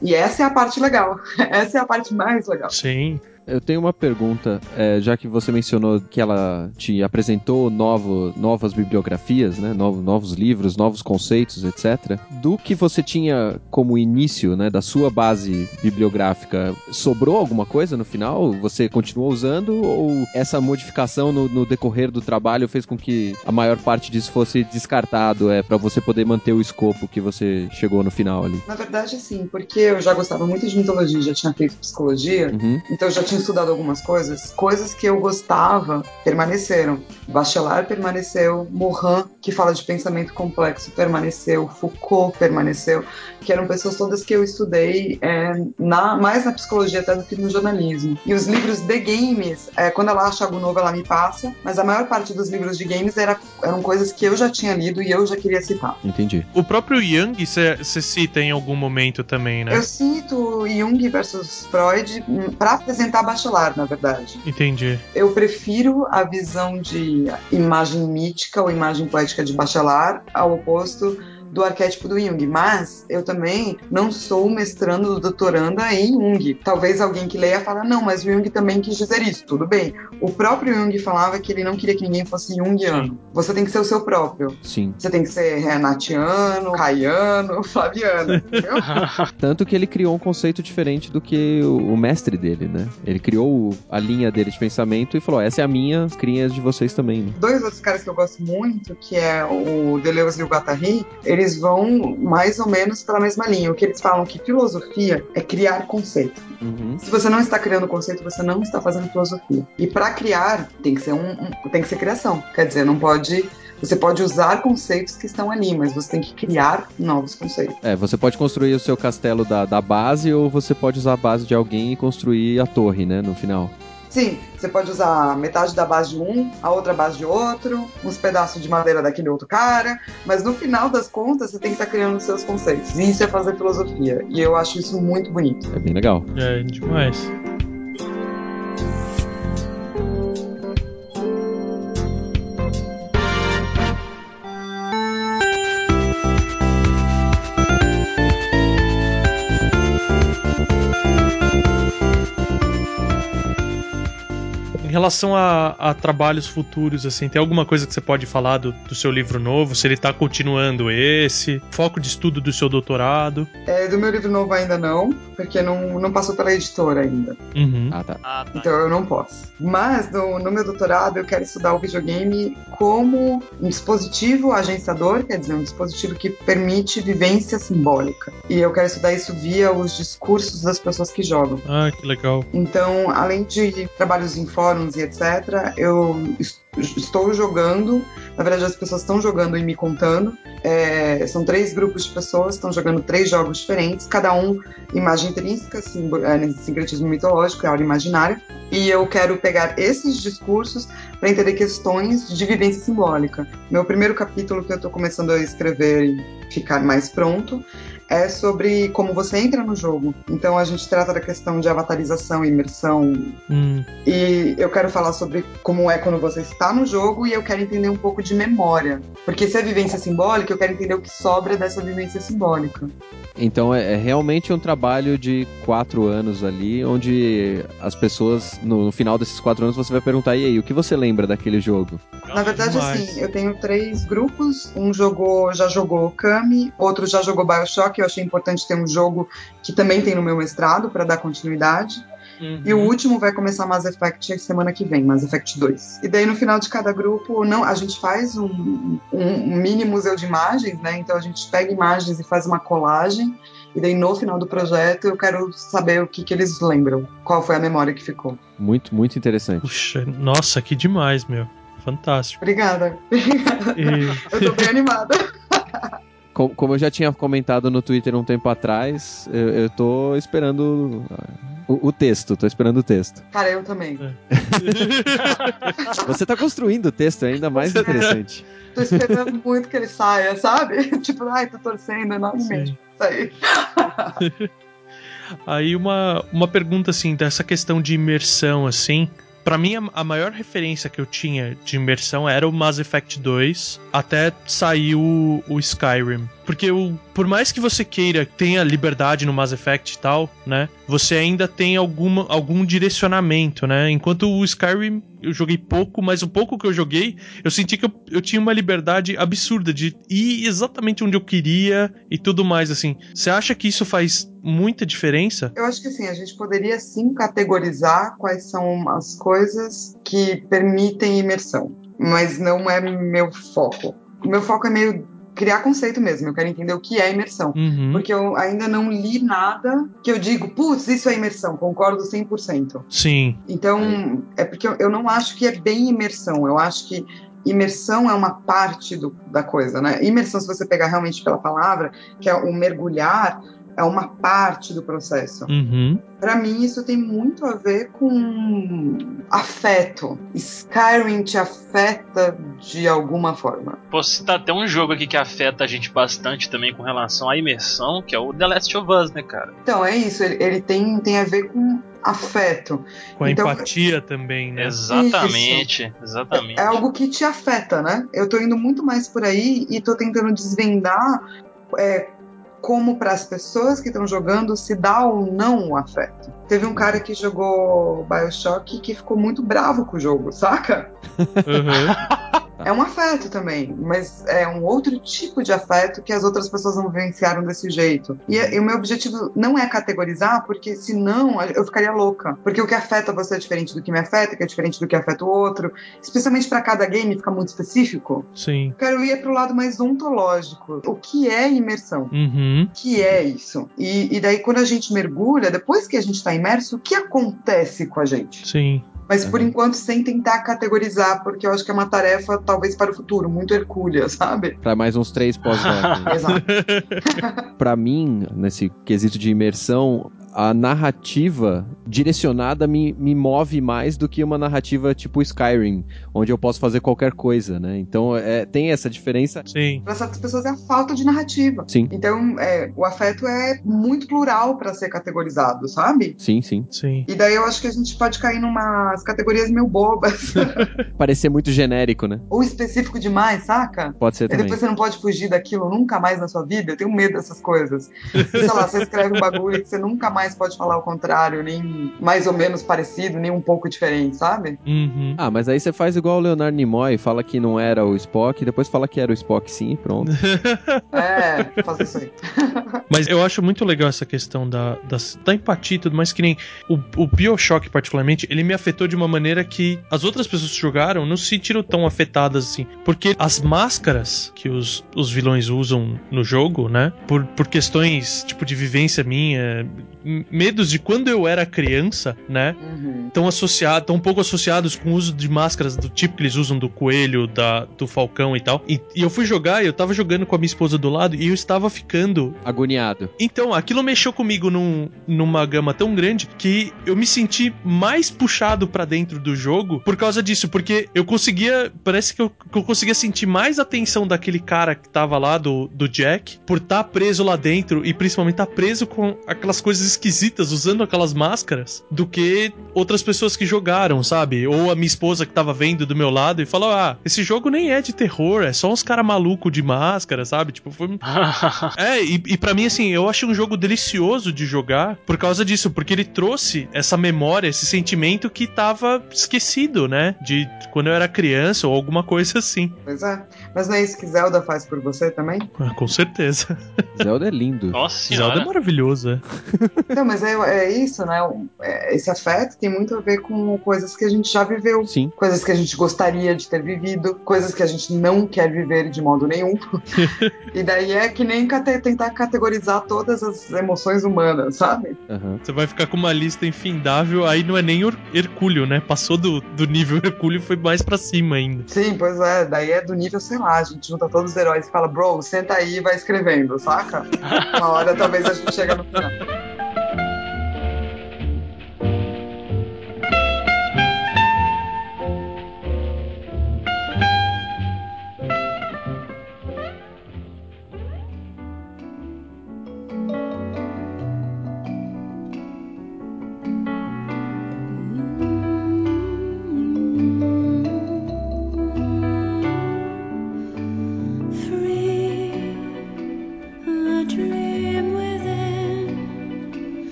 E essa é a parte legal. Essa é a parte mais legal. Sim. Eu tenho uma pergunta, é, já que você mencionou que ela te apresentou novo, novas bibliografias, né, novos, novos livros, novos conceitos, etc. Do que você tinha como início, né, da sua base bibliográfica, sobrou alguma coisa no final? Você continuou usando ou essa modificação no, no decorrer do trabalho fez com que a maior parte disso fosse descartado, é, para você poder manter o escopo que você chegou no final ali? Na verdade, sim, porque eu já gostava muito de mitologia, já tinha feito psicologia, Uhum. então eu já tinha estudado algumas coisas. Coisas que eu gostava permaneceram. Bachelard permaneceu, Morin, que fala de pensamento complexo, permaneceu, Foucault permaneceu, que eram pessoas todas que eu estudei é, na, mais na psicologia até do que no jornalismo. E os livros de games, é, quando ela acha algo novo, ela me passa, mas a maior parte dos livros de games era, eram coisas que eu já tinha lido e eu já queria citar. Entendi. O próprio Jung você cita em algum momento também, né? Eu cito Jung versus Freud para apresentar Bachelard, na verdade. Entendi. Eu prefiro a visão de imagem mítica ou imagem poética de Bachelard ao oposto do arquétipo do Jung, mas eu também não sou mestrando ou doutoranda em Jung. Talvez alguém que leia fale, não, mas o Jung também quis dizer isso, tudo bem. O próprio Jung falava que ele não queria que ninguém fosse Jungiano. Você tem que ser o seu próprio. Sim. Você tem que ser Renatiano, Caiano, Flaviano, entendeu? Tanto que ele criou um conceito diferente do que o, mestre dele, né? Ele criou a linha dele de pensamento e falou: essa é a minha, criem as de vocês também, né? Dois outros caras que eu gosto muito, que é o Deleuze e o Guattari, eles vão mais ou menos pela mesma linha. O que eles falam que filosofia é criar conceito. Uhum. Se você não está criando conceito, você não está fazendo filosofia. E para criar, tem que ser um, um- tem que ser criação. Quer dizer, não pode você pode usar conceitos que estão ali, mas você tem que criar novos conceitos. É, você pode construir o seu castelo da, da base ou você pode usar a base de alguém e construir a torre, né? No final. Sim, você pode usar metade da base de um, a outra base de outro, uns pedaços de madeira daquele outro cara, mas no final das contas você tem que estar criando os seus conceitos. E isso é fazer filosofia. E eu acho isso muito bonito. É bem legal. É demais. Relação a, a trabalhos futuros, assim, tem alguma coisa que você pode falar do, do seu livro novo? Se ele tá continuando esse? Foco de estudo do seu doutorado? É, do meu livro novo ainda não, porque não, não passou pela editora ainda. Uhum. Ah, tá. Ah, tá. Então eu não posso. Mas no, no meu doutorado eu quero estudar o videogame como um dispositivo agenciador, quer dizer, um dispositivo que permite vivência simbólica. E eu quero estudar isso via os discursos das pessoas que jogam. Ah, que legal. Então, além de trabalhos em e etc., eu es- estou jogando. Na verdade, as pessoas estão jogando e me contando. É, são três grupos de pessoas, estão jogando três jogos diferentes, cada um imagem intrínseca, é, sincretismo mitológico, é aula imaginária. E eu quero pegar esses discursos para entender questões de vivência simbólica. Meu primeiro capítulo que eu estou começando a escrever e ficar mais pronto é sobre como você entra no jogo. Então a gente trata da questão de avatarização e imersão. Hum, E eu quero falar sobre como é quando você está no jogo e eu quero entender um pouco de memória. Porque se é vivência simbólica, eu quero entender o que sobra dessa vivência simbólica. Então é, é realmente um trabalho de quatro anos ali, onde as pessoas, no, no final desses quatro anos, você vai perguntar, e aí, o que você lembra daquele jogo? Na verdade, assim, eu tenho três grupos. Um jogou, já jogou Kami, outro já jogou Bioshock. Eu achei importante ter um jogo que também tem no meu mestrado para dar continuidade. E o último vai começar Mass Effect semana que vem, Mass Effect 2. E daí no final de cada grupo, não, a gente faz um, um mini museu de imagens, né? Então a gente pega imagens e faz uma colagem. E daí no final do projeto eu quero saber o que, que eles lembram, qual foi a memória que ficou. Muito, muito interessante. Puxa, nossa, que demais, meu. Fantástico. Obrigada. E- Eu tô bem animada. Co- Como eu já tinha comentado no Twitter um tempo atrás, eu, eu tô esperando ah, o, o texto, tô esperando o texto. Cara, eu também. Você tá construindo o texto, é ainda mais interessante. Tô esperando muito que ele saia, sabe? tipo, ai, tô torcendo enormemente Sim. pra sair. Aí uma, uma pergunta assim, dessa questão de imersão, assim. Pra mim, a, maior referência que eu tinha de imersão era o Mass Effect 2, até sair o, o Skyrim. Porque o, por mais que você queira, tenha liberdade no Mass Effect e tal, né? Você ainda tem alguma, algum direcionamento, né? Enquanto o Skyrim eu joguei pouco, mas o pouco que eu joguei, eu senti que eu, eu tinha uma liberdade absurda de ir exatamente onde eu queria e tudo mais, assim. Você acha que isso faz muita diferença? Eu acho que assim, a gente poderia sim categorizar quais são as coisas que permitem imersão, mas não é meu foco. O meu foco é meio criar conceito mesmo, eu quero entender o que é imersão. Uhum. Porque eu ainda não li nada que eu digo, putz, isso é imersão, concordo 100%. Sim. Então, é porque eu- eu não acho que é bem imersão, eu acho que imersão é uma parte do- da coisa, né? Imersão, se você pegar realmente pela palavra, que é o mergulhar, é uma parte do processo. Uhum. Pra mim, isso tem muito a ver com afeto. Skyrim te afeta de alguma forma. Posso citar até um jogo aqui que afeta a gente bastante também com relação à imersão, que é o The Last of Us, né, cara? Então, é isso, ele, ele tem, tem a ver com afeto. Com a Então- empatia também, né? Exatamente, exatamente. É algo que te afeta, né? Eu tô indo muito mais por aí e tô tentando desvendar é, como para as pessoas que estão jogando se dá ou não o afeto. Teve um cara que jogou Bioshock que ficou muito bravo com o jogo, saca? Uhum. É um afeto também, mas é um outro tipo de afeto que as outras pessoas não vivenciaram desse jeito. E, e o meu objetivo não é categorizar, porque senão eu ficaria louca. Porque o que afeta você é diferente do que me afeta, que é diferente do que afeta o outro. Especialmente para cada game fica muito específico. Sim. Eu quero ir pro lado mais ontológico. O que é imersão? Uhum. O que é isso? E, e daí, quando a gente mergulha, depois que a gente está imerso, o que acontece com a gente? Sim. Mas por Uhum. enquanto sem tentar categorizar, porque eu acho que é uma tarefa, talvez para o futuro, muito hercúlea, sabe? Pra mais uns três pós-doc. Exato. Pra mim, nesse quesito de imersão, a narrativa direcionada me, me move mais do que uma narrativa tipo Skyrim, onde eu posso fazer qualquer coisa, né? Então é, tem essa diferença. Sim. Para certas pessoas é a falta de narrativa. Sim. Então, é, o afeto é muito plural para ser categorizado, sabe? Sim, sim. Sim. E daí eu acho que a gente pode cair numas categorias meio bobas. Parecer muito genérico, né? Ou específico demais, saca? Pode ser E também. depois você não pode fugir daquilo nunca mais na sua vida. Eu tenho medo dessas coisas. Sei lá, você escreve um bagulho que você nunca mais pode falar o contrário, nem mais ou menos parecido, nem um pouco diferente, sabe? Uhum. Ah, mas aí você faz igual o Leonardo Nimoy, fala que não era o Spock, depois fala que era o Spock sim, e pronto. É, fazer isso aí. Mas eu acho muito legal essa questão da, da, da empatia e tudo mais, que nem o, o Bioshock, particularmente, ele me afetou de uma maneira que as outras pessoas que jogaram não se sentiram tão afetadas assim. Porque as máscaras que os, os vilões usam no jogo, né? Por, por questões, tipo, de vivência minha, medos de quando eu era criança, né? Uhum. Estão associados, tão um pouco associados com o uso de máscaras do tipo que eles usam do coelho, da, do falcão e tal. E, e eu fui jogar, e eu tava jogando com a minha esposa do lado e eu estava ficando Agoniado. então, aquilo mexeu comigo num- numa gama tão grande que eu me senti mais puxado pra dentro do jogo por causa disso, porque eu conseguia, parece que eu, que eu conseguia sentir mais a tensão daquele cara que tava lá, do, do Jack, por estar preso lá dentro e principalmente estar preso com aquelas coisas esquisitas, usando aquelas máscaras, do que outras pessoas que jogaram, sabe? Ou a minha esposa que tava vendo do meu lado e falou: Ah, esse jogo nem é de terror, é só uns cara maluco de máscara, sabe? Tipo, foi, é, e, e para mim, assim, eu achei um jogo delicioso de jogar por causa disso, porque ele trouxe essa memória, esse sentimento que tava esquecido, né? De quando eu era criança ou alguma coisa assim. Pois é. Mas não é isso que Zelda faz por você também? Ah, Com certeza. Zelda é lindo. Nossa Zelda é senhora. maravilhoso, é. Não, mas é, é isso, né? É, Esse afeto tem muito a ver com coisas que a gente já viveu. Sim. Coisas que a gente gostaria de ter vivido, coisas que a gente não quer viver de modo nenhum. e daí é que nem cate- tentar categorizar todas as emoções humanas, sabe? Aham. Você vai ficar com uma lista infindável, aí não é nem Her- Hercúleo, né? Passou do, do nível Hercúleo e foi mais pra cima ainda. Sim, pois é. Daí é do nível, sei lá, a gente junta todos os heróis e fala, bro, senta aí e vai escrevendo, saca? Uma hora talvez a gente chega no final.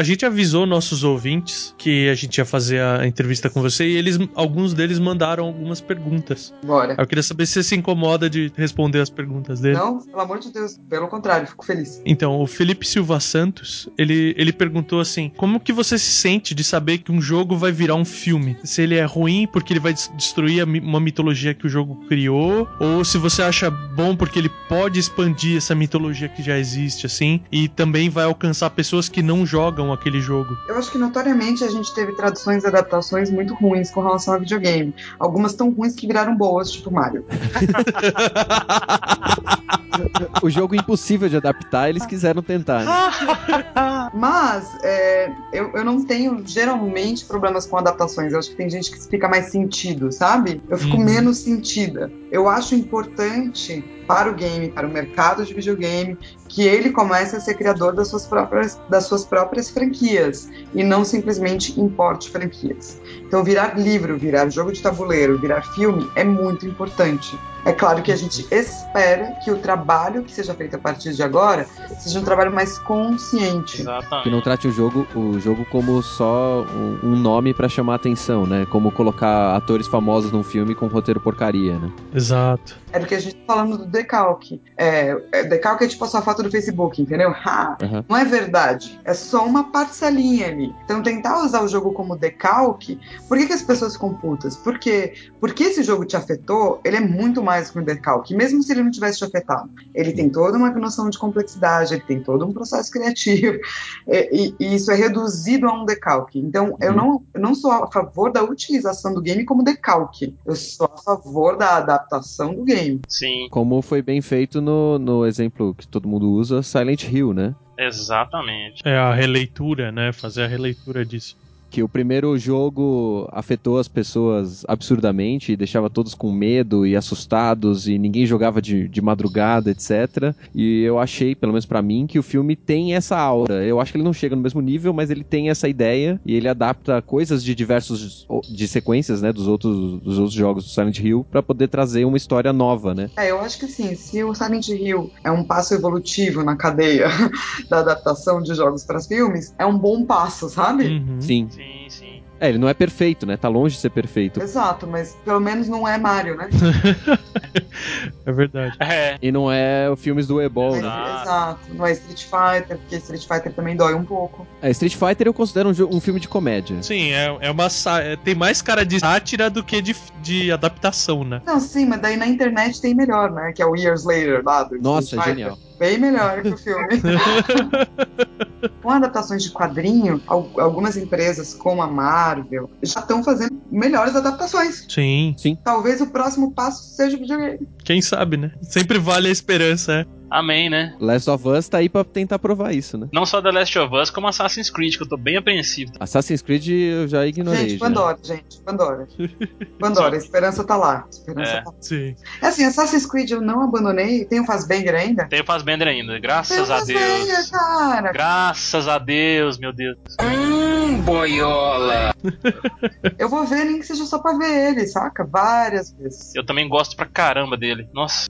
A gente avisou nossos ouvintes que a gente ia fazer a entrevista com você e eles, alguns deles mandaram algumas perguntas. Bora. Eu queria saber se você se incomoda de responder as perguntas dele. Não, pelo amor de Deus, pelo contrário, fico feliz. Então, o Felipe Silva Santos, ele, ele perguntou assim: como que você se sente de saber que um jogo vai virar um filme? Se ele é ruim porque ele vai des- destruir uma mitologia que o jogo criou, ou se você acha bom porque ele pode expandir essa mitologia que já existe, assim, e também vai alcançar pessoas que não jogam aquele jogo. Eu acho que notoriamente a gente teve traduções e adaptações muito ruins com relação a videogame. Algumas tão ruins que viraram boas, tipo Mario. O jogo impossível de adaptar, eles quiseram tentar. né? Mas é, eu, eu não tenho geralmente problemas com adaptações. Eu acho que tem gente que fica mais sentido, sabe? Eu fico Uhum. menos sentida. Eu acho importante para o game, para o mercado de videogame, que ele comece a ser criador das suas próprias, das suas próprias franquias e não simplesmente importe franquias. Então, virar livro, virar jogo de tabuleiro, virar filme é muito importante. É claro que a gente espera que o trabalho que seja feito a partir de agora seja um trabalho mais consciente. Que Exatamente. não trate o jogo, o jogo como só um, nome pra chamar atenção, né? Como colocar atores famosos num filme com roteiro porcaria, né? Exato. É do que a gente tá falando do decalque. É, é, decalque é tipo a sua foto foto do Facebook, entendeu? Ha, Aham. Não é verdade. É só uma parcelinha ali. Então, tentar usar o jogo como decalque. Por que, que as pessoas ficam putas? Porque, porque esse jogo te afetou, ele é muito mais que um decalque. Mesmo se ele não tivesse te afetado. Ele tem toda uma noção de complexidade, ele tem todo um processo criativo. É, E, e isso é reduzido a um decalque. Então, eu Uhum. não, eu não sou a favor da utilização do game como decalque. Eu sou a favor da adaptação do game. Sim, Como foi bem feito no, no exemplo que todo mundo usa, Silent Hill, né? exatamente. É a releitura, né? Fazer a releitura disso. Que o primeiro jogo afetou as pessoas absurdamente e deixava todos com medo e assustados e ninguém jogava de, de madrugada, etc. E eu achei, pelo menos pra mim, que o filme tem essa aura. Eu acho que ele não chega no mesmo nível, mas ele tem essa ideia e ele adapta coisas de diversos de sequências, né, dos outros dos outros jogos do Silent Hill pra poder trazer uma história nova, né? É, eu acho que assim, se o Silent Hill é um passo evolutivo na cadeia da adaptação de jogos para filmes, é um bom passo, sabe? Uhum. Sim. Sim. É, ele não é perfeito, né? Tá longe de ser perfeito. Exato, mas pelo menos não é Mario, né? É verdade. É, E não é o filmes do Ebol, né? Exato. Exato, não é Street Fighter, porque Street Fighter também dói um pouco. É, Street Fighter eu considero um, um filme de comédia. Sim, é, é uma. é- Tem mais cara de sátira do que de, de adaptação, né? Não, sim, mas daí na internet tem melhor, né? Que é o Years Later lá do Nossa, Street Fighter. genial. Bem melhor que o filme. Com adaptações de quadrinho, al- algumas empresas como a Marvel já estão fazendo melhores adaptações. Sim. Talvez o próximo passo seja o videogame. Quem sabe, né? Sempre vale a esperança, é. Amém, né? Last of Us tá aí pra tentar provar isso, né? Não só The Last of Us, como Assassin's Creed, que eu tô bem apreensivo. Assassin's Creed eu já ignorei. gente, já. Pandora, gente, Pandora. Pandora, a esperança tá lá. A esperança É. tá lá. Sim. É assim, Assassin's Creed eu não abandonei. Tem o Fazbender ainda? Tem o Fassbender ainda, Tem graças a Fassbender, Deus. cara. Graças a Deus, meu Deus. Eu vou ver, nem que seja só pra ver ele, saca? Várias vezes. Eu também gosto pra caramba dele. Nossa.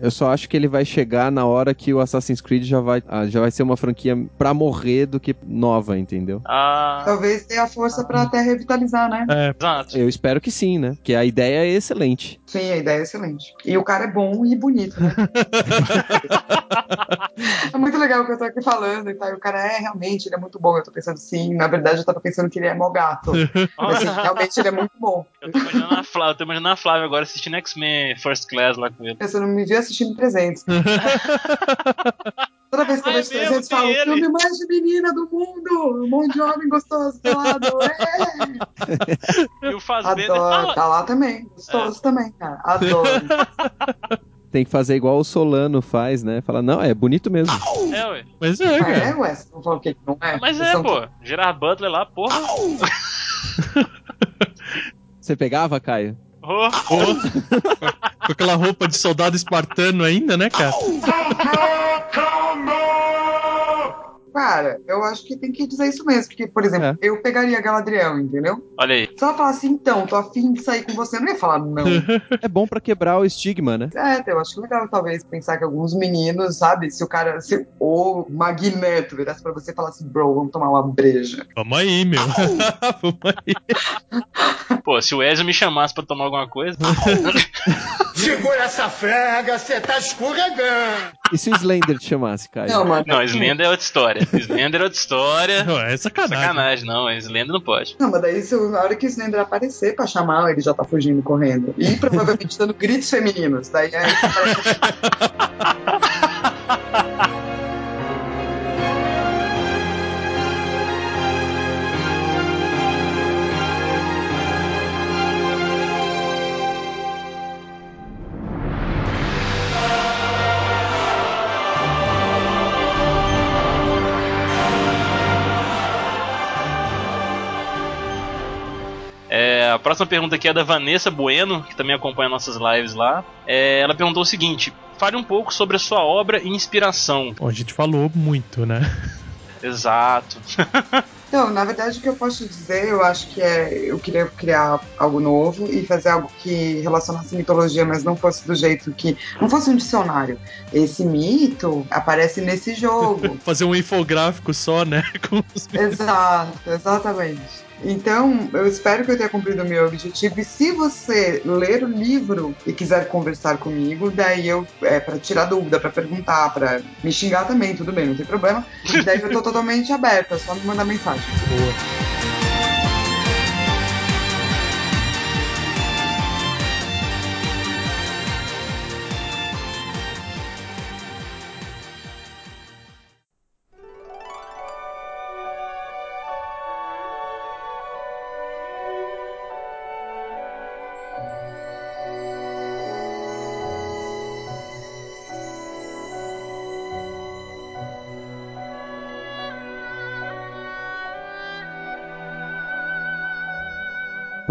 Eu só acho que ele vai chegar na hora que o Assassin's Creed já vai, ah, já vai ser uma franquia pra morrer do que nova, entendeu? Ah, Talvez tenha a força pra até revitalizar, né? É, exato. Eu espero que sim, né? Que a ideia é excelente. Sim, a ideia é excelente. E o cara é bom e bonito, né? é muito legal o que eu tô aqui falando e tal. E o cara é realmente, ele é muito bom. Eu tô pensando, sim, na verdade eu tava pensando que ele é mó gato. Mas assim, realmente ele é muito bom. Eu tô imaginando a Flávia, eu tô imaginando a Flávia agora assistindo X-Men First Class lá com ele. Pensando, me vi assistindo 300. Toda vez que eu é vejo mesmo, 300, tem falo, filme mais de menina do mundo! Um monte de homem gostoso pelado. É! E o Fassbender tá Adoro. lá. Tá lá também. Gostoso também, cara. Adoro. Tem que fazer igual o Solano faz, né? Fala, não, é bonito mesmo. É, ué. mas é, Ah, cara. é, ué? Você não falou o que não é? Mas é, são- pô. Gerard Butler lá, porra. Você pegava, Caio? Oh, Com aquela roupa de soldado espartano ainda, né, cara? Cara, eu acho que tem que dizer isso mesmo. Porque, por exemplo, É. eu pegaria Galadriel, entendeu? olha aí. Se ela falar assim, então, tô afim de sair com você, eu não ia falar não. É bom pra quebrar o estigma, né? é, eu acho legal, talvez, pensar que alguns meninos, sabe? Se o cara, se o Magneto virasse pra você e falasse, bro, vamos tomar uma breja. Vamos aí, meu. Vamos aí. Pô, se o Ezio me chamasse pra tomar alguma coisa. Segura essa frega, você tá escorregando. E se o Slender te chamasse, Caio? Não, mano. Não, Slender é outra história. Slender é outra história. Não, é sacanagem. Sacanagem, não. Slender não pode. Não, mas daí se, na hora que o Slender aparecer pra chamar, ele já tá fugindo correndo. E provavelmente dando gritos femininos. Daí é. próxima pergunta aqui é da Vanessa Bueno, que também acompanha nossas lives lá. É, ela perguntou o seguinte: fale um pouco sobre a sua obra e inspiração. Bom, a gente falou muito, né? Exato. Então, na verdade, o que eu posso dizer, eu acho que é. Eu queria criar algo novo e fazer algo que relacionasse mitologia, mas não fosse do jeito que. Não fosse um dicionário. Esse mito aparece nesse jogo. Fazer um infográfico só, né? Com os- Exato, exatamente. Então, eu espero que eu tenha cumprido o meu objetivo. E se você ler o livro e quiser conversar comigo, daí eu, é, para tirar dúvida, para perguntar, para me xingar também, tudo bem, não tem problema. Daí eu tô totalmente aberta, é só me mandar mensagem. Boa.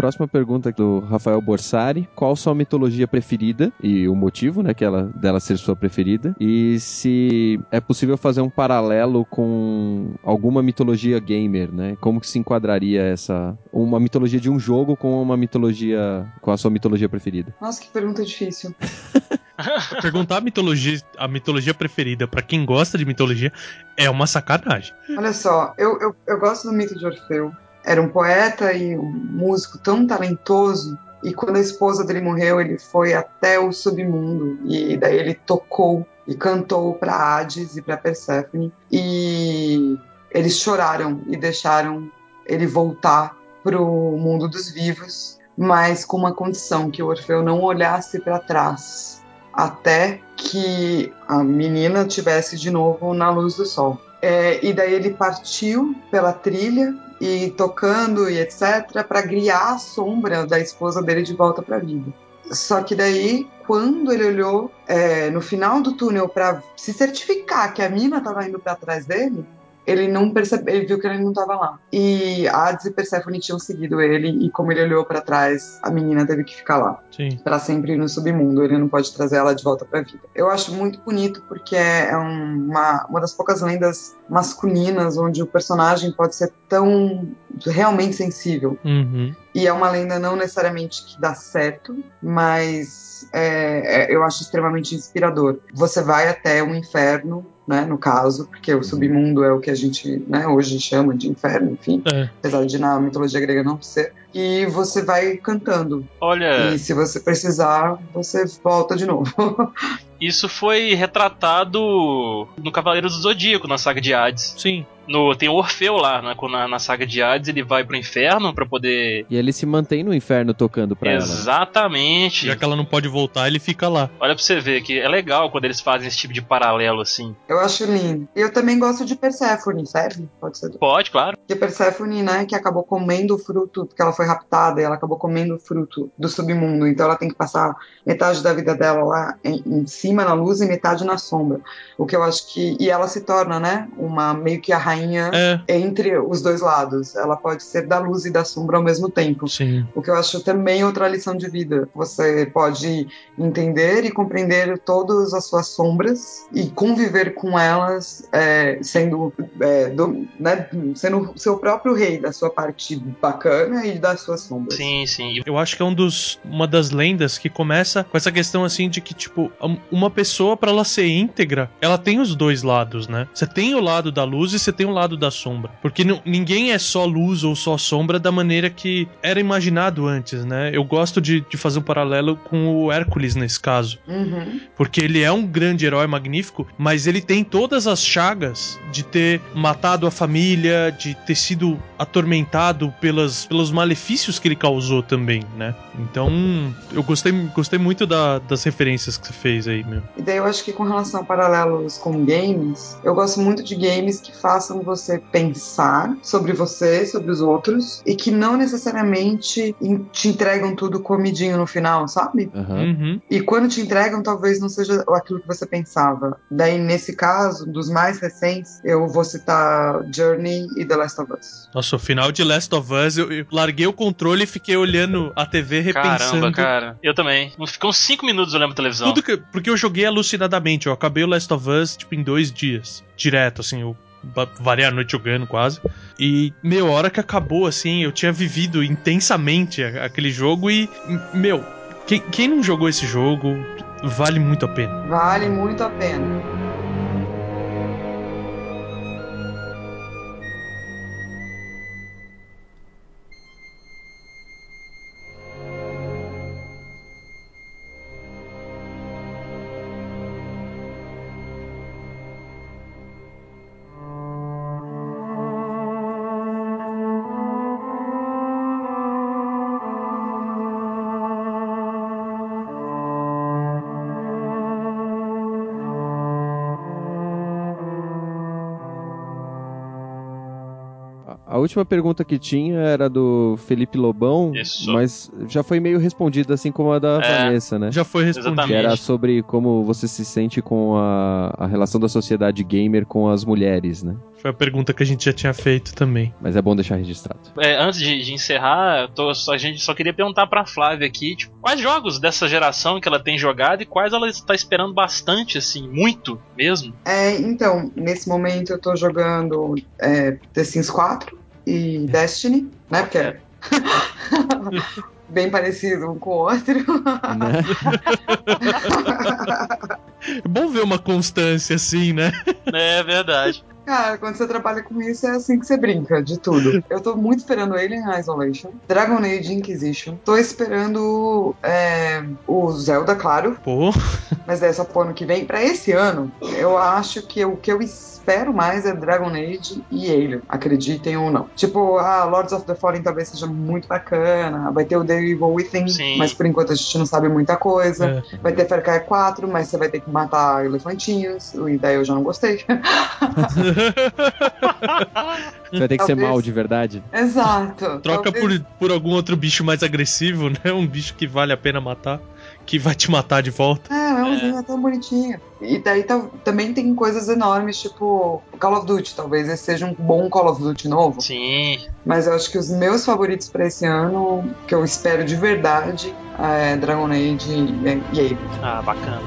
Próxima pergunta do Rafael Borsari. Qual sua mitologia preferida e o motivo, né, que ela, dela ser sua preferida? E se é possível fazer um paralelo com alguma mitologia gamer, né? Como que se enquadraria essa uma mitologia de um jogo com uma mitologia com a sua mitologia preferida? Nossa, que pergunta difícil. Perguntar a mitologia, a mitologia preferida pra quem gosta de mitologia é uma sacanagem. Olha só, eu, eu, eu gosto do mito de Orfeu. Era um poeta e um músico tão talentoso. E quando a esposa dele morreu, ele foi até o submundo. E daí ele tocou e cantou para Hades e para Perséfone. E eles choraram e deixaram ele voltar para o mundo dos vivos, mas com uma condição que o Orfeu não olhasse para trás até que a menina tivesse de novo na luz do sol. É, e daí ele partiu pela trilha e tocando e etc para guiar a sombra da esposa dele de volta para a vida. Só que daí, quando ele olhou é, no final do túnel para se certificar que a mina estava indo para trás dele, ele não percebeu, ele viu que ele não estava lá. E Hades e Persephone tinham seguido ele e como ele olhou para trás, a menina teve que ficar lá Sim. para sempre no submundo. Ele não pode trazer ela de volta para a vida. Eu acho muito bonito porque é uma, uma das poucas lendas masculinas onde o personagem pode ser tão realmente sensível. Uhum. E é uma lenda não necessariamente que dá certo, mas é, é, eu acho extremamente inspirador. Você vai até o inferno, né, no caso, porque o submundo é o que a gente né, hoje chama de inferno, enfim, É. apesar de na mitologia grega não ser. E você vai cantando. Olha, E se você precisar, você volta de novo. isso foi retratado no Cavaleiro do Zodíaco, na saga de Hades. Sim. No, tem o Orfeu lá, né, na, na saga de Hades ele vai pro inferno pra poder. E ele se mantém no inferno tocando pra ela. Exatamente. Já que ela não pode voltar, ele fica lá. Olha pra você ver que é legal quando eles fazem esse tipo de paralelo assim. Eu acho lindo. E eu também gosto de Perséfone, serve? Pode ser. Pode, claro. Porque Perséfone, né, que acabou comendo o fruto, porque ela foi raptada e ela acabou comendo o fruto do submundo. Então ela tem que passar metade da vida dela lá em, em cima na luz e metade na sombra. O que eu acho que. E ela se torna, né, uma meio que a rainha É, entre os dois lados. Ela pode ser da luz e da sombra ao mesmo tempo. sim. O que eu acho também outra lição de vida. Você pode entender e compreender todas as suas sombras e conviver com elas é, sendo, é, do- né, sendo seu próprio rei da sua parte bacana e das suas sombras. Sim, sim. Eu acho que é um dos, uma das lendas que começa com essa questão assim de que, tipo, um- uma pessoa, pra ela ser íntegra, ela tem os dois lados, né? Você tem o lado da luz e você tem o lado da sombra. Porque ninguém é só luz ou só sombra da maneira que era imaginado antes, né? Eu gosto de, de fazer um paralelo com o Hércules nesse caso. Uhum. Porque ele é um grande herói magnífico, mas ele tem todas as chagas de ter matado a família, de ter sido atormentado pelas, pelos malefícios que ele causou também, né? Então, eu gostei, gostei muito da- das referências que você fez aí, meu. E daí eu acho que com relação a paralelos com games, eu gosto muito de games que façam você pensar sobre você, sobre os outros, e que não necessariamente te entregam tudo comidinho no final, sabe? Uhum. E quando te entregam, talvez não seja aquilo que você pensava. Daí, nesse caso, dos mais recentes, eu vou citar Journey e The Last of Us. Nossa, o final de Last of Us, eu, eu larguei o controle e fiquei olhando a TV repensando. caramba, cara. Eu também. Ficou uns 5 minutos olhando a televisão. Tudo que, porque eu joguei alucinadamente. Eu acabei o Last of Us, tipo, em dois dias. Direto, assim. Eu va- varei a noite jogando quase. E, meu, a hora que acabou, assim, eu tinha vivido intensamente aquele jogo e, meu, quem, quem não jogou esse jogo vale muito a pena. Vale muito a pena. Última pergunta que tinha era do Felipe Lobão, Isso. mas já foi meio respondida, assim como a da É. Vanessa, né? Já foi respondido. Exatamente. Que era sobre como você se sente com a, a relação da sociedade gamer com as mulheres, né? Foi a pergunta que a gente já tinha feito também. Mas é bom deixar registrado. É, antes de, de encerrar, tô- a gente só queria perguntar pra Flávia aqui, tipo, quais jogos dessa geração que ela tem jogado e quais ela está esperando bastante, assim, muito mesmo? É, então, nesse momento eu tô jogando é, The Sims 4 e Destiny, né? Porque é bem parecido um com o outro. Né? É bom ver uma constância assim, né? É verdade. Cara, quando você trabalha com isso, é assim que você brinca, de tudo. Eu tô muito esperando Alien Isolation, Dragon Age Inquisition, tô esperando é, o Zelda, claro, Pô, mas é só pro ano que vem. Pra esse ano, eu acho que o que eu espero mais é Dragon Age e Alien, acreditem ou não. Tipo, ah, Lords of the Fallen talvez seja muito bacana, vai ter o The Evil Within, Sim. mas por enquanto a gente não sabe muita coisa. é. Vai ter Far Cry 4, mas você vai ter que matar elefantinhos, e daí eu já não gostei. Você vai ter que ser Talvez. mal de verdade. Exato. Troca Talvez- por, por algum outro bicho mais agressivo, né? Um bicho que vale a pena matar, que vai te matar de volta. É, é um é tão bonitinho. E daí tá- também tem coisas enormes, tipo Call of Duty. Talvez esse seja um bom Call of Duty novo. Sim. Mas eu acho que os meus favoritos pra esse ano, que eu espero de verdade, é Dragon Age e, e Alien. Ah, bacana.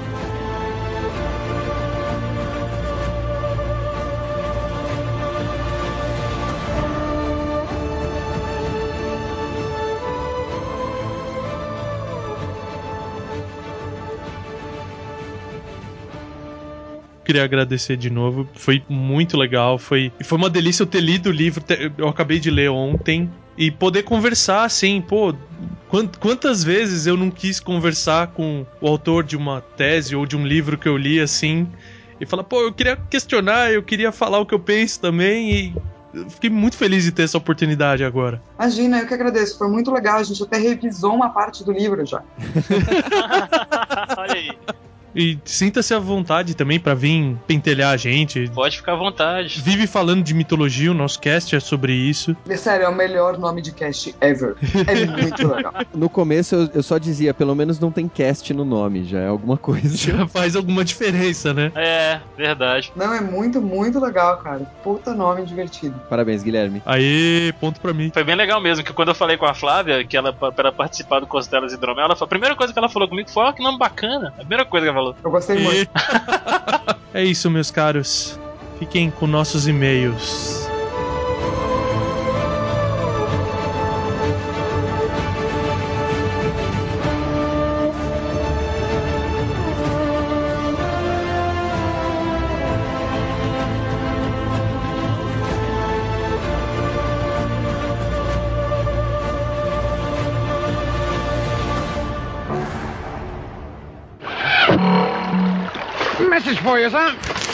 Queria agradecer de novo. Foi muito legal. Foi, foi uma delícia eu ter lido o livro. Eu acabei de ler ontem. E poder conversar assim, pô. quan- Quantas vezes eu não quis conversar com o autor de uma tese ou de um livro que eu li assim. E falar, pô, eu queria questionar, eu queria falar o que eu penso também. E fiquei muito feliz de ter essa oportunidade agora. Imagina, eu que agradeço. Foi muito legal. A gente até revisou uma parte do livro já. Olha aí. E sinta-se à vontade também pra vir pentelhar a gente. Pode ficar à vontade. Vive falando de mitologia, o nosso cast é sobre isso. E, sério, é o melhor nome de cast ever. É muito legal. No começo eu, eu só dizia, pelo menos não tem cast no nome, já é alguma coisa. Já faz alguma diferença, né? É, verdade. Não, é muito, muito legal, cara. Puta nome divertido. Parabéns, Guilherme. Aí, ponto pra mim. Foi bem legal mesmo, que quando eu falei com a Flávia, que ela, pra ela participar do Costelas Hidromel, ela falou, a primeira coisa que ela falou comigo foi, ó, que nome bacana. A primeira coisa que ela falou. Eu gostei muito. E... é isso, meus caros. Fiquem com nossos e-mails. For you, sir.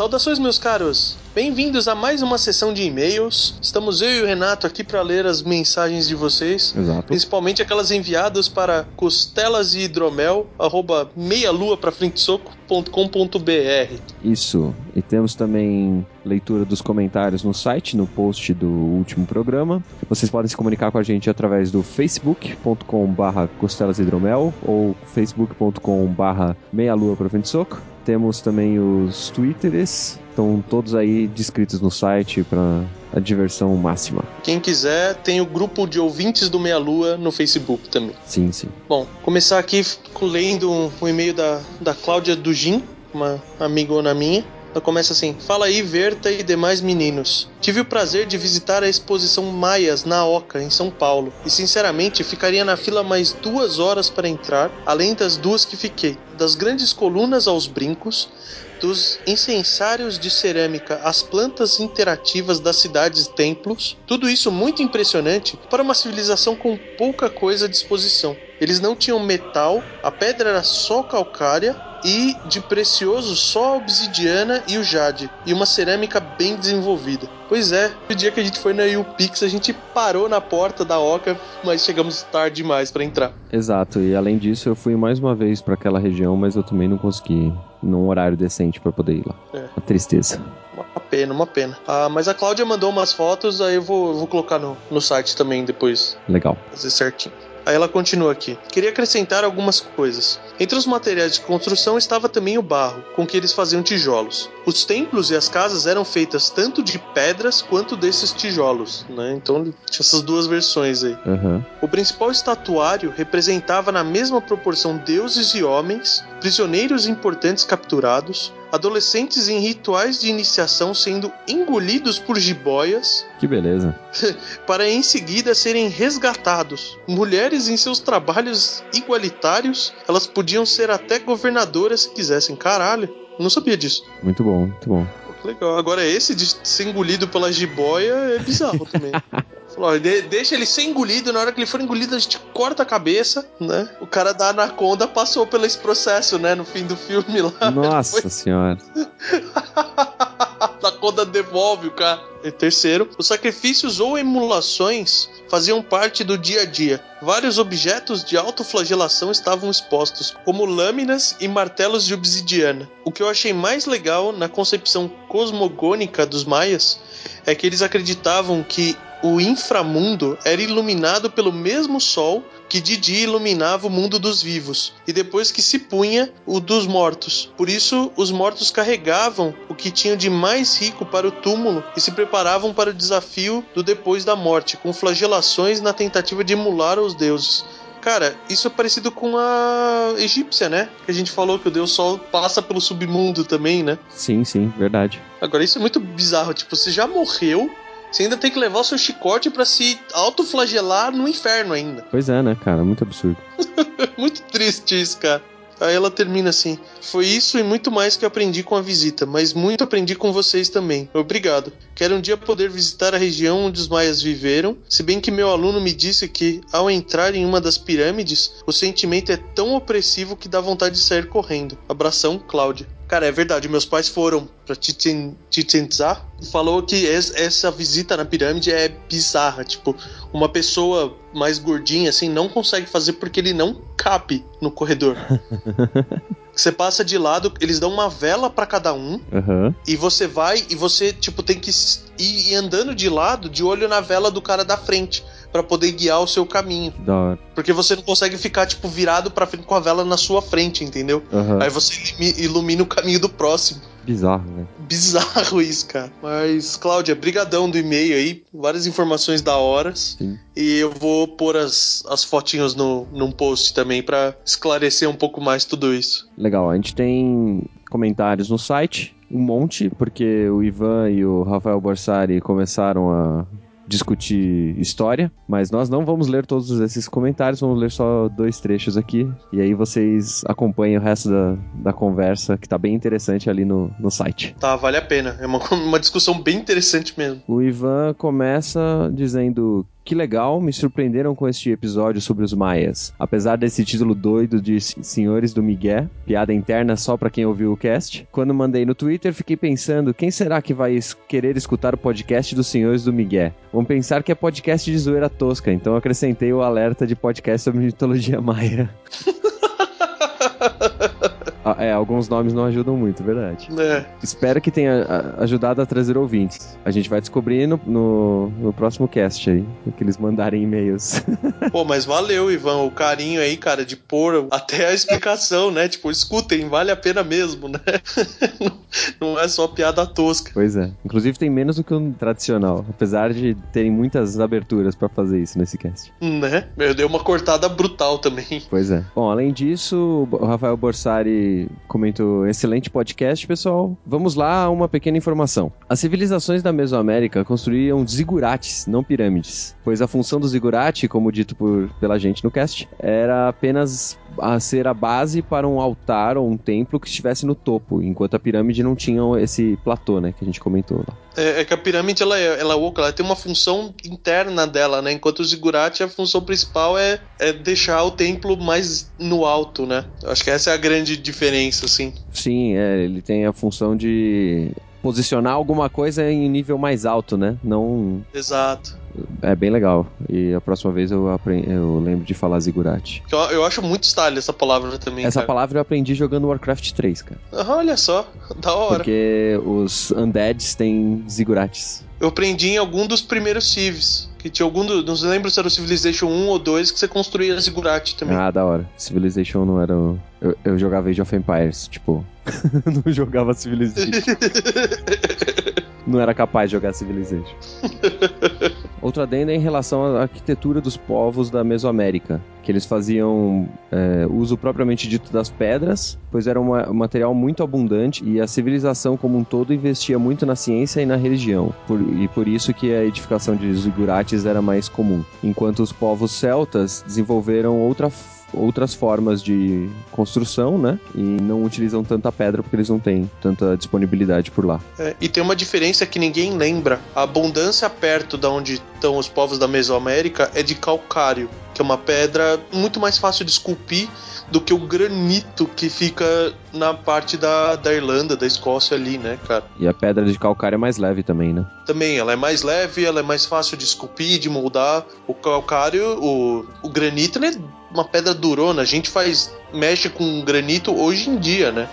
Saudações, meus caros! Bem-vindos a mais uma sessão de e-mails. Estamos eu e o Renato aqui para ler as mensagens de vocês. Exato. Principalmente aquelas enviadas para costelas e hidromel, arroba meialua pra frente soco.com.br. Isso. E temos também leitura dos comentários no site, no post do último programa. Vocês podem se comunicar com a gente através do facebook.com/barra costelasidromel ou facebook.com/barra meia lua pra frente soco. Temos também os twitters, estão todos aí descritos no site para a diversão máxima. Quem quiser, tem o grupo de ouvintes do Meia Lua no Facebook também. Sim, sim. Bom, começar aqui lendo um, um e-mail da, da Cláudia Dugin, uma amigona minha. Ela começa assim: Fala aí, Verta e demais meninos. Tive o prazer de visitar a exposição Maias na Oca, em São Paulo, e sinceramente ficaria na fila mais duas horas para entrar, além das duas que fiquei. Das grandes colunas aos brincos, dos incensários de cerâmica às plantas interativas das cidades templos, tudo isso muito impressionante para uma civilização com pouca coisa à disposição. Eles não tinham metal, a pedra era só calcária e de precioso só a obsidiana e o jade, e uma cerâmica bem desenvolvida. Pois é, o dia que a gente foi na UPix, a gente parou na porta da Oca, mas chegamos tarde demais para entrar. Exato, e além disso eu fui mais uma vez pra aquela região, mas eu também não consegui num horário decente pra poder ir lá. É. Uma tristeza. Uma pena, uma pena. Ah, mas a Cláudia mandou umas fotos, aí eu vou, eu vou colocar no, no site também depois, Legal. fazer certinho. Aí ela continua aqui. Queria acrescentar algumas coisas. Entre os materiais de construção estava também o barro, com que eles faziam tijolos. Os templos e as casas eram feitas tanto de pedras quanto desses tijolos, né? Então tinha essas duas versões aí. Aham. O principal estatuário representava na mesma proporção deuses e homens, prisioneiros importantes capturados, adolescentes em rituais de iniciação sendo engolidos por jiboias, Que beleza. para em seguida serem resgatados. Mulheres em seus trabalhos igualitários, elas podiam ser até governadoras se quisessem. Caralho, eu não sabia disso. Muito bom, muito bom. Legal. Agora esse de ser engolido pela jiboia é bizarro também. Falou, de- deixa ele ser engolido, na hora que ele for engolido a gente corta a cabeça, né? O cara da Anaconda passou pelo esse processo, né? No fim do filme lá. Nossa senhora. A Anaconda devolve o cara. E terceiro, os sacrifícios ou emulações faziam parte do dia a dia. Vários objetos de autoflagelação estavam expostos, como lâminas e martelos de obsidiana. O que eu achei mais legal na concepção cosmogônica dos maias é que eles acreditavam que o inframundo era iluminado pelo mesmo sol que de dia iluminava o mundo dos vivos, e depois que se punha o dos mortos. Por isso, os mortos carregavam o que tinham de mais rico para o túmulo e se preparavam para o desafio do depois da morte, com flagelações na tentativa de emular os deuses. Cara, isso é parecido com a egípcia, né? Que a gente falou que o deus sol passa pelo submundo também, né? Sim, sim, verdade. Agora, isso é muito bizarro. Tipo, você já morreu, você ainda tem que levar o seu chicote pra se autoflagelar no inferno ainda. Pois é, né, cara? Muito absurdo. muito triste isso, cara. Aí ela termina assim: Foi isso e muito mais que aprendi com a visita, mas muito aprendi com vocês também. Obrigado. Quero um dia poder visitar a região onde os maias viveram, se bem que meu aluno me disse que, ao entrar em uma das pirâmides, o sentimento é tão opressivo que dá vontade de sair correndo. Abração, Cláudia. Cara, é verdade, meus pais foram pra Chichen, Chichen e falou que es- essa visita na pirâmide é bizarra. Tipo, uma pessoa mais gordinha assim não consegue fazer porque ele não cabe no corredor. Você passa de lado, eles dão uma vela pra cada um Aham. e você vai e você tipo tem que ir andando de lado, de olho na vela do cara da frente pra poder guiar o seu caminho, da hora. porque você não consegue ficar tipo virado pra frente com a vela na sua frente, entendeu? Aham. Aí você ilumi- ilumina o caminho do próximo. Bizarro, velho. Bizarro isso, cara. Mas, Cláudia, brigadão do e-mail aí. Várias informações da hora. Sim. E eu vou pôr as, as fotinhos no, num post também pra esclarecer um pouco mais tudo isso. Legal, a gente tem comentários no site, um monte, porque o Ivan e o Rafael Borsari começaram a discutir história, mas nós não vamos ler todos esses comentários, vamos ler só dois trechos aqui, e aí vocês acompanhem o resto da, da conversa, que tá bem interessante ali no, no site. Tá, vale a pena. É uma, uma discussão bem interessante mesmo. O Ivan começa dizendo que legal, me surpreenderam com este episódio sobre os maias. Apesar desse título doido de Senhores do Miguel, piada interna só pra quem ouviu o cast. Quando mandei no Twitter, fiquei pensando, quem será que vai querer escutar o podcast dos Senhores do Miguel? Vão pensar que é podcast de zoeira tosca, então acrescentei o alerta de podcast sobre mitologia maia. Ah, é, alguns nomes não ajudam muito, verdade. É. Espero que tenha a- ajudado a trazer ouvintes. A gente vai descobrir no, no, no próximo cast aí, que eles mandarem e-mails. Pô, mas valeu, Ivan, o carinho aí, cara, de pôr até a explicação, né? Tipo, escutem, vale a pena mesmo, né? Não é só piada tosca. Pois é. Inclusive tem menos do que um tradicional, apesar de terem muitas aberturas pra fazer isso nesse cast. Né? Eu dei uma cortada brutal também. Pois é. Bom, além disso, o Rafael Borsari comentou: excelente podcast, pessoal. Vamos lá uma pequena informação. As civilizações da Mesoamérica construíam zigurates, não pirâmides, pois a função do zigurate, como dito por, pela gente no cast, era apenas a ser a base para um altar ou um templo que estivesse no topo, enquanto a pirâmide não tinha esse platô, né, que a gente comentou lá. É, é que a pirâmide ela é, ela é oca, ela tem uma função interna dela, né? Enquanto o zigurate a função principal é, é deixar o templo mais no alto, né? Acho que essa é a grande diferença, assim. Sim, é, ele tem a função de posicionar alguma coisa em nível mais alto, né? Não Exato. é bem legal. E a próxima vez eu, apre- eu lembro de falar zigurate. Eu, eu acho muito style essa palavra também. Essa cara. palavra eu aprendi jogando Warcraft 3, cara. Ah, Olha só, da hora. Porque os undeads têm zigurates. Eu aprendi em algum dos primeiros Civis. Que tinha algum do, Não lembro se era o Civilization 1 ou 2 que você construía zigurate também. Ah, da hora. Civilization não era. o- Eu, eu jogava Age of Empires, tipo. não jogava Civilization. não era capaz de jogar Civilization. Outro adendo é em relação à arquitetura dos povos da Mesoamérica, que eles faziam é, uso propriamente dito das pedras, pois era uma- um material muito abundante e a civilização como um todo investia muito na ciência e na religião, por- e por isso que a edificação de zigurates era mais comum, enquanto os povos celtas desenvolveram outra outras formas de construção, né? E não utilizam tanta pedra porque eles não têm tanta disponibilidade por lá. É, e tem uma diferença que ninguém lembra. A abundância perto da onde estão os povos da Mesoamérica é de calcário, que é uma pedra muito mais fácil de esculpir do que o granito que fica na parte da, da Irlanda, da Escócia ali, né, cara? E a pedra de calcário é mais leve também, né? Também, ela é mais leve, ela é mais fácil de esculpir, de moldar. O calcário, o, o granito, ele é uma pedra durona. A gente faz, mexe com granito hoje em dia, né?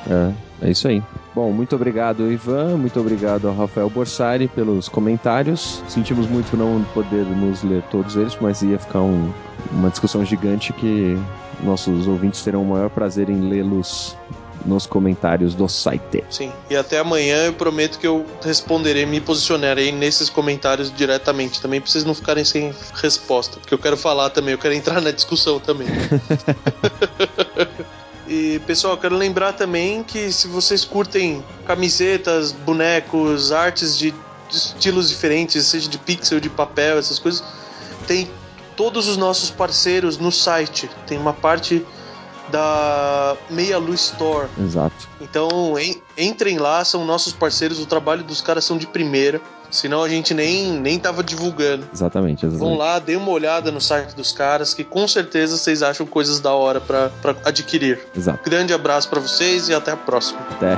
É, é isso aí. Bom, muito obrigado, Ivan. Muito obrigado ao Rafael Borsari pelos comentários. Sentimos muito não podermos ler todos eles, mas ia ficar um- uma discussão gigante que nossos ouvintes terão o maior prazer em lê-los nos comentários do site. Sim. E até amanhã eu prometo que eu responderei, me posicionarei nesses comentários diretamente também, pra vocês não ficarem sem resposta. Porque eu quero falar também, eu quero entrar na discussão também. E pessoal, quero lembrar também que se vocês curtem camisetas, bonecos, artes de de estilos diferentes, seja de pixel, de papel, essas coisas, tem todos os nossos parceiros no site. Tem uma parte da Meia Luz Store. Exato. Então en- entrem lá, são nossos parceiros, o trabalho dos caras são de primeira. Senão a gente nem, nem tava divulgando. Exatamente. exatamente. Vão lá, dê uma olhada no site dos caras, que com certeza vocês acham coisas da hora pra pra adquirir. Exato. Grande abraço pra vocês e até a próxima. Até.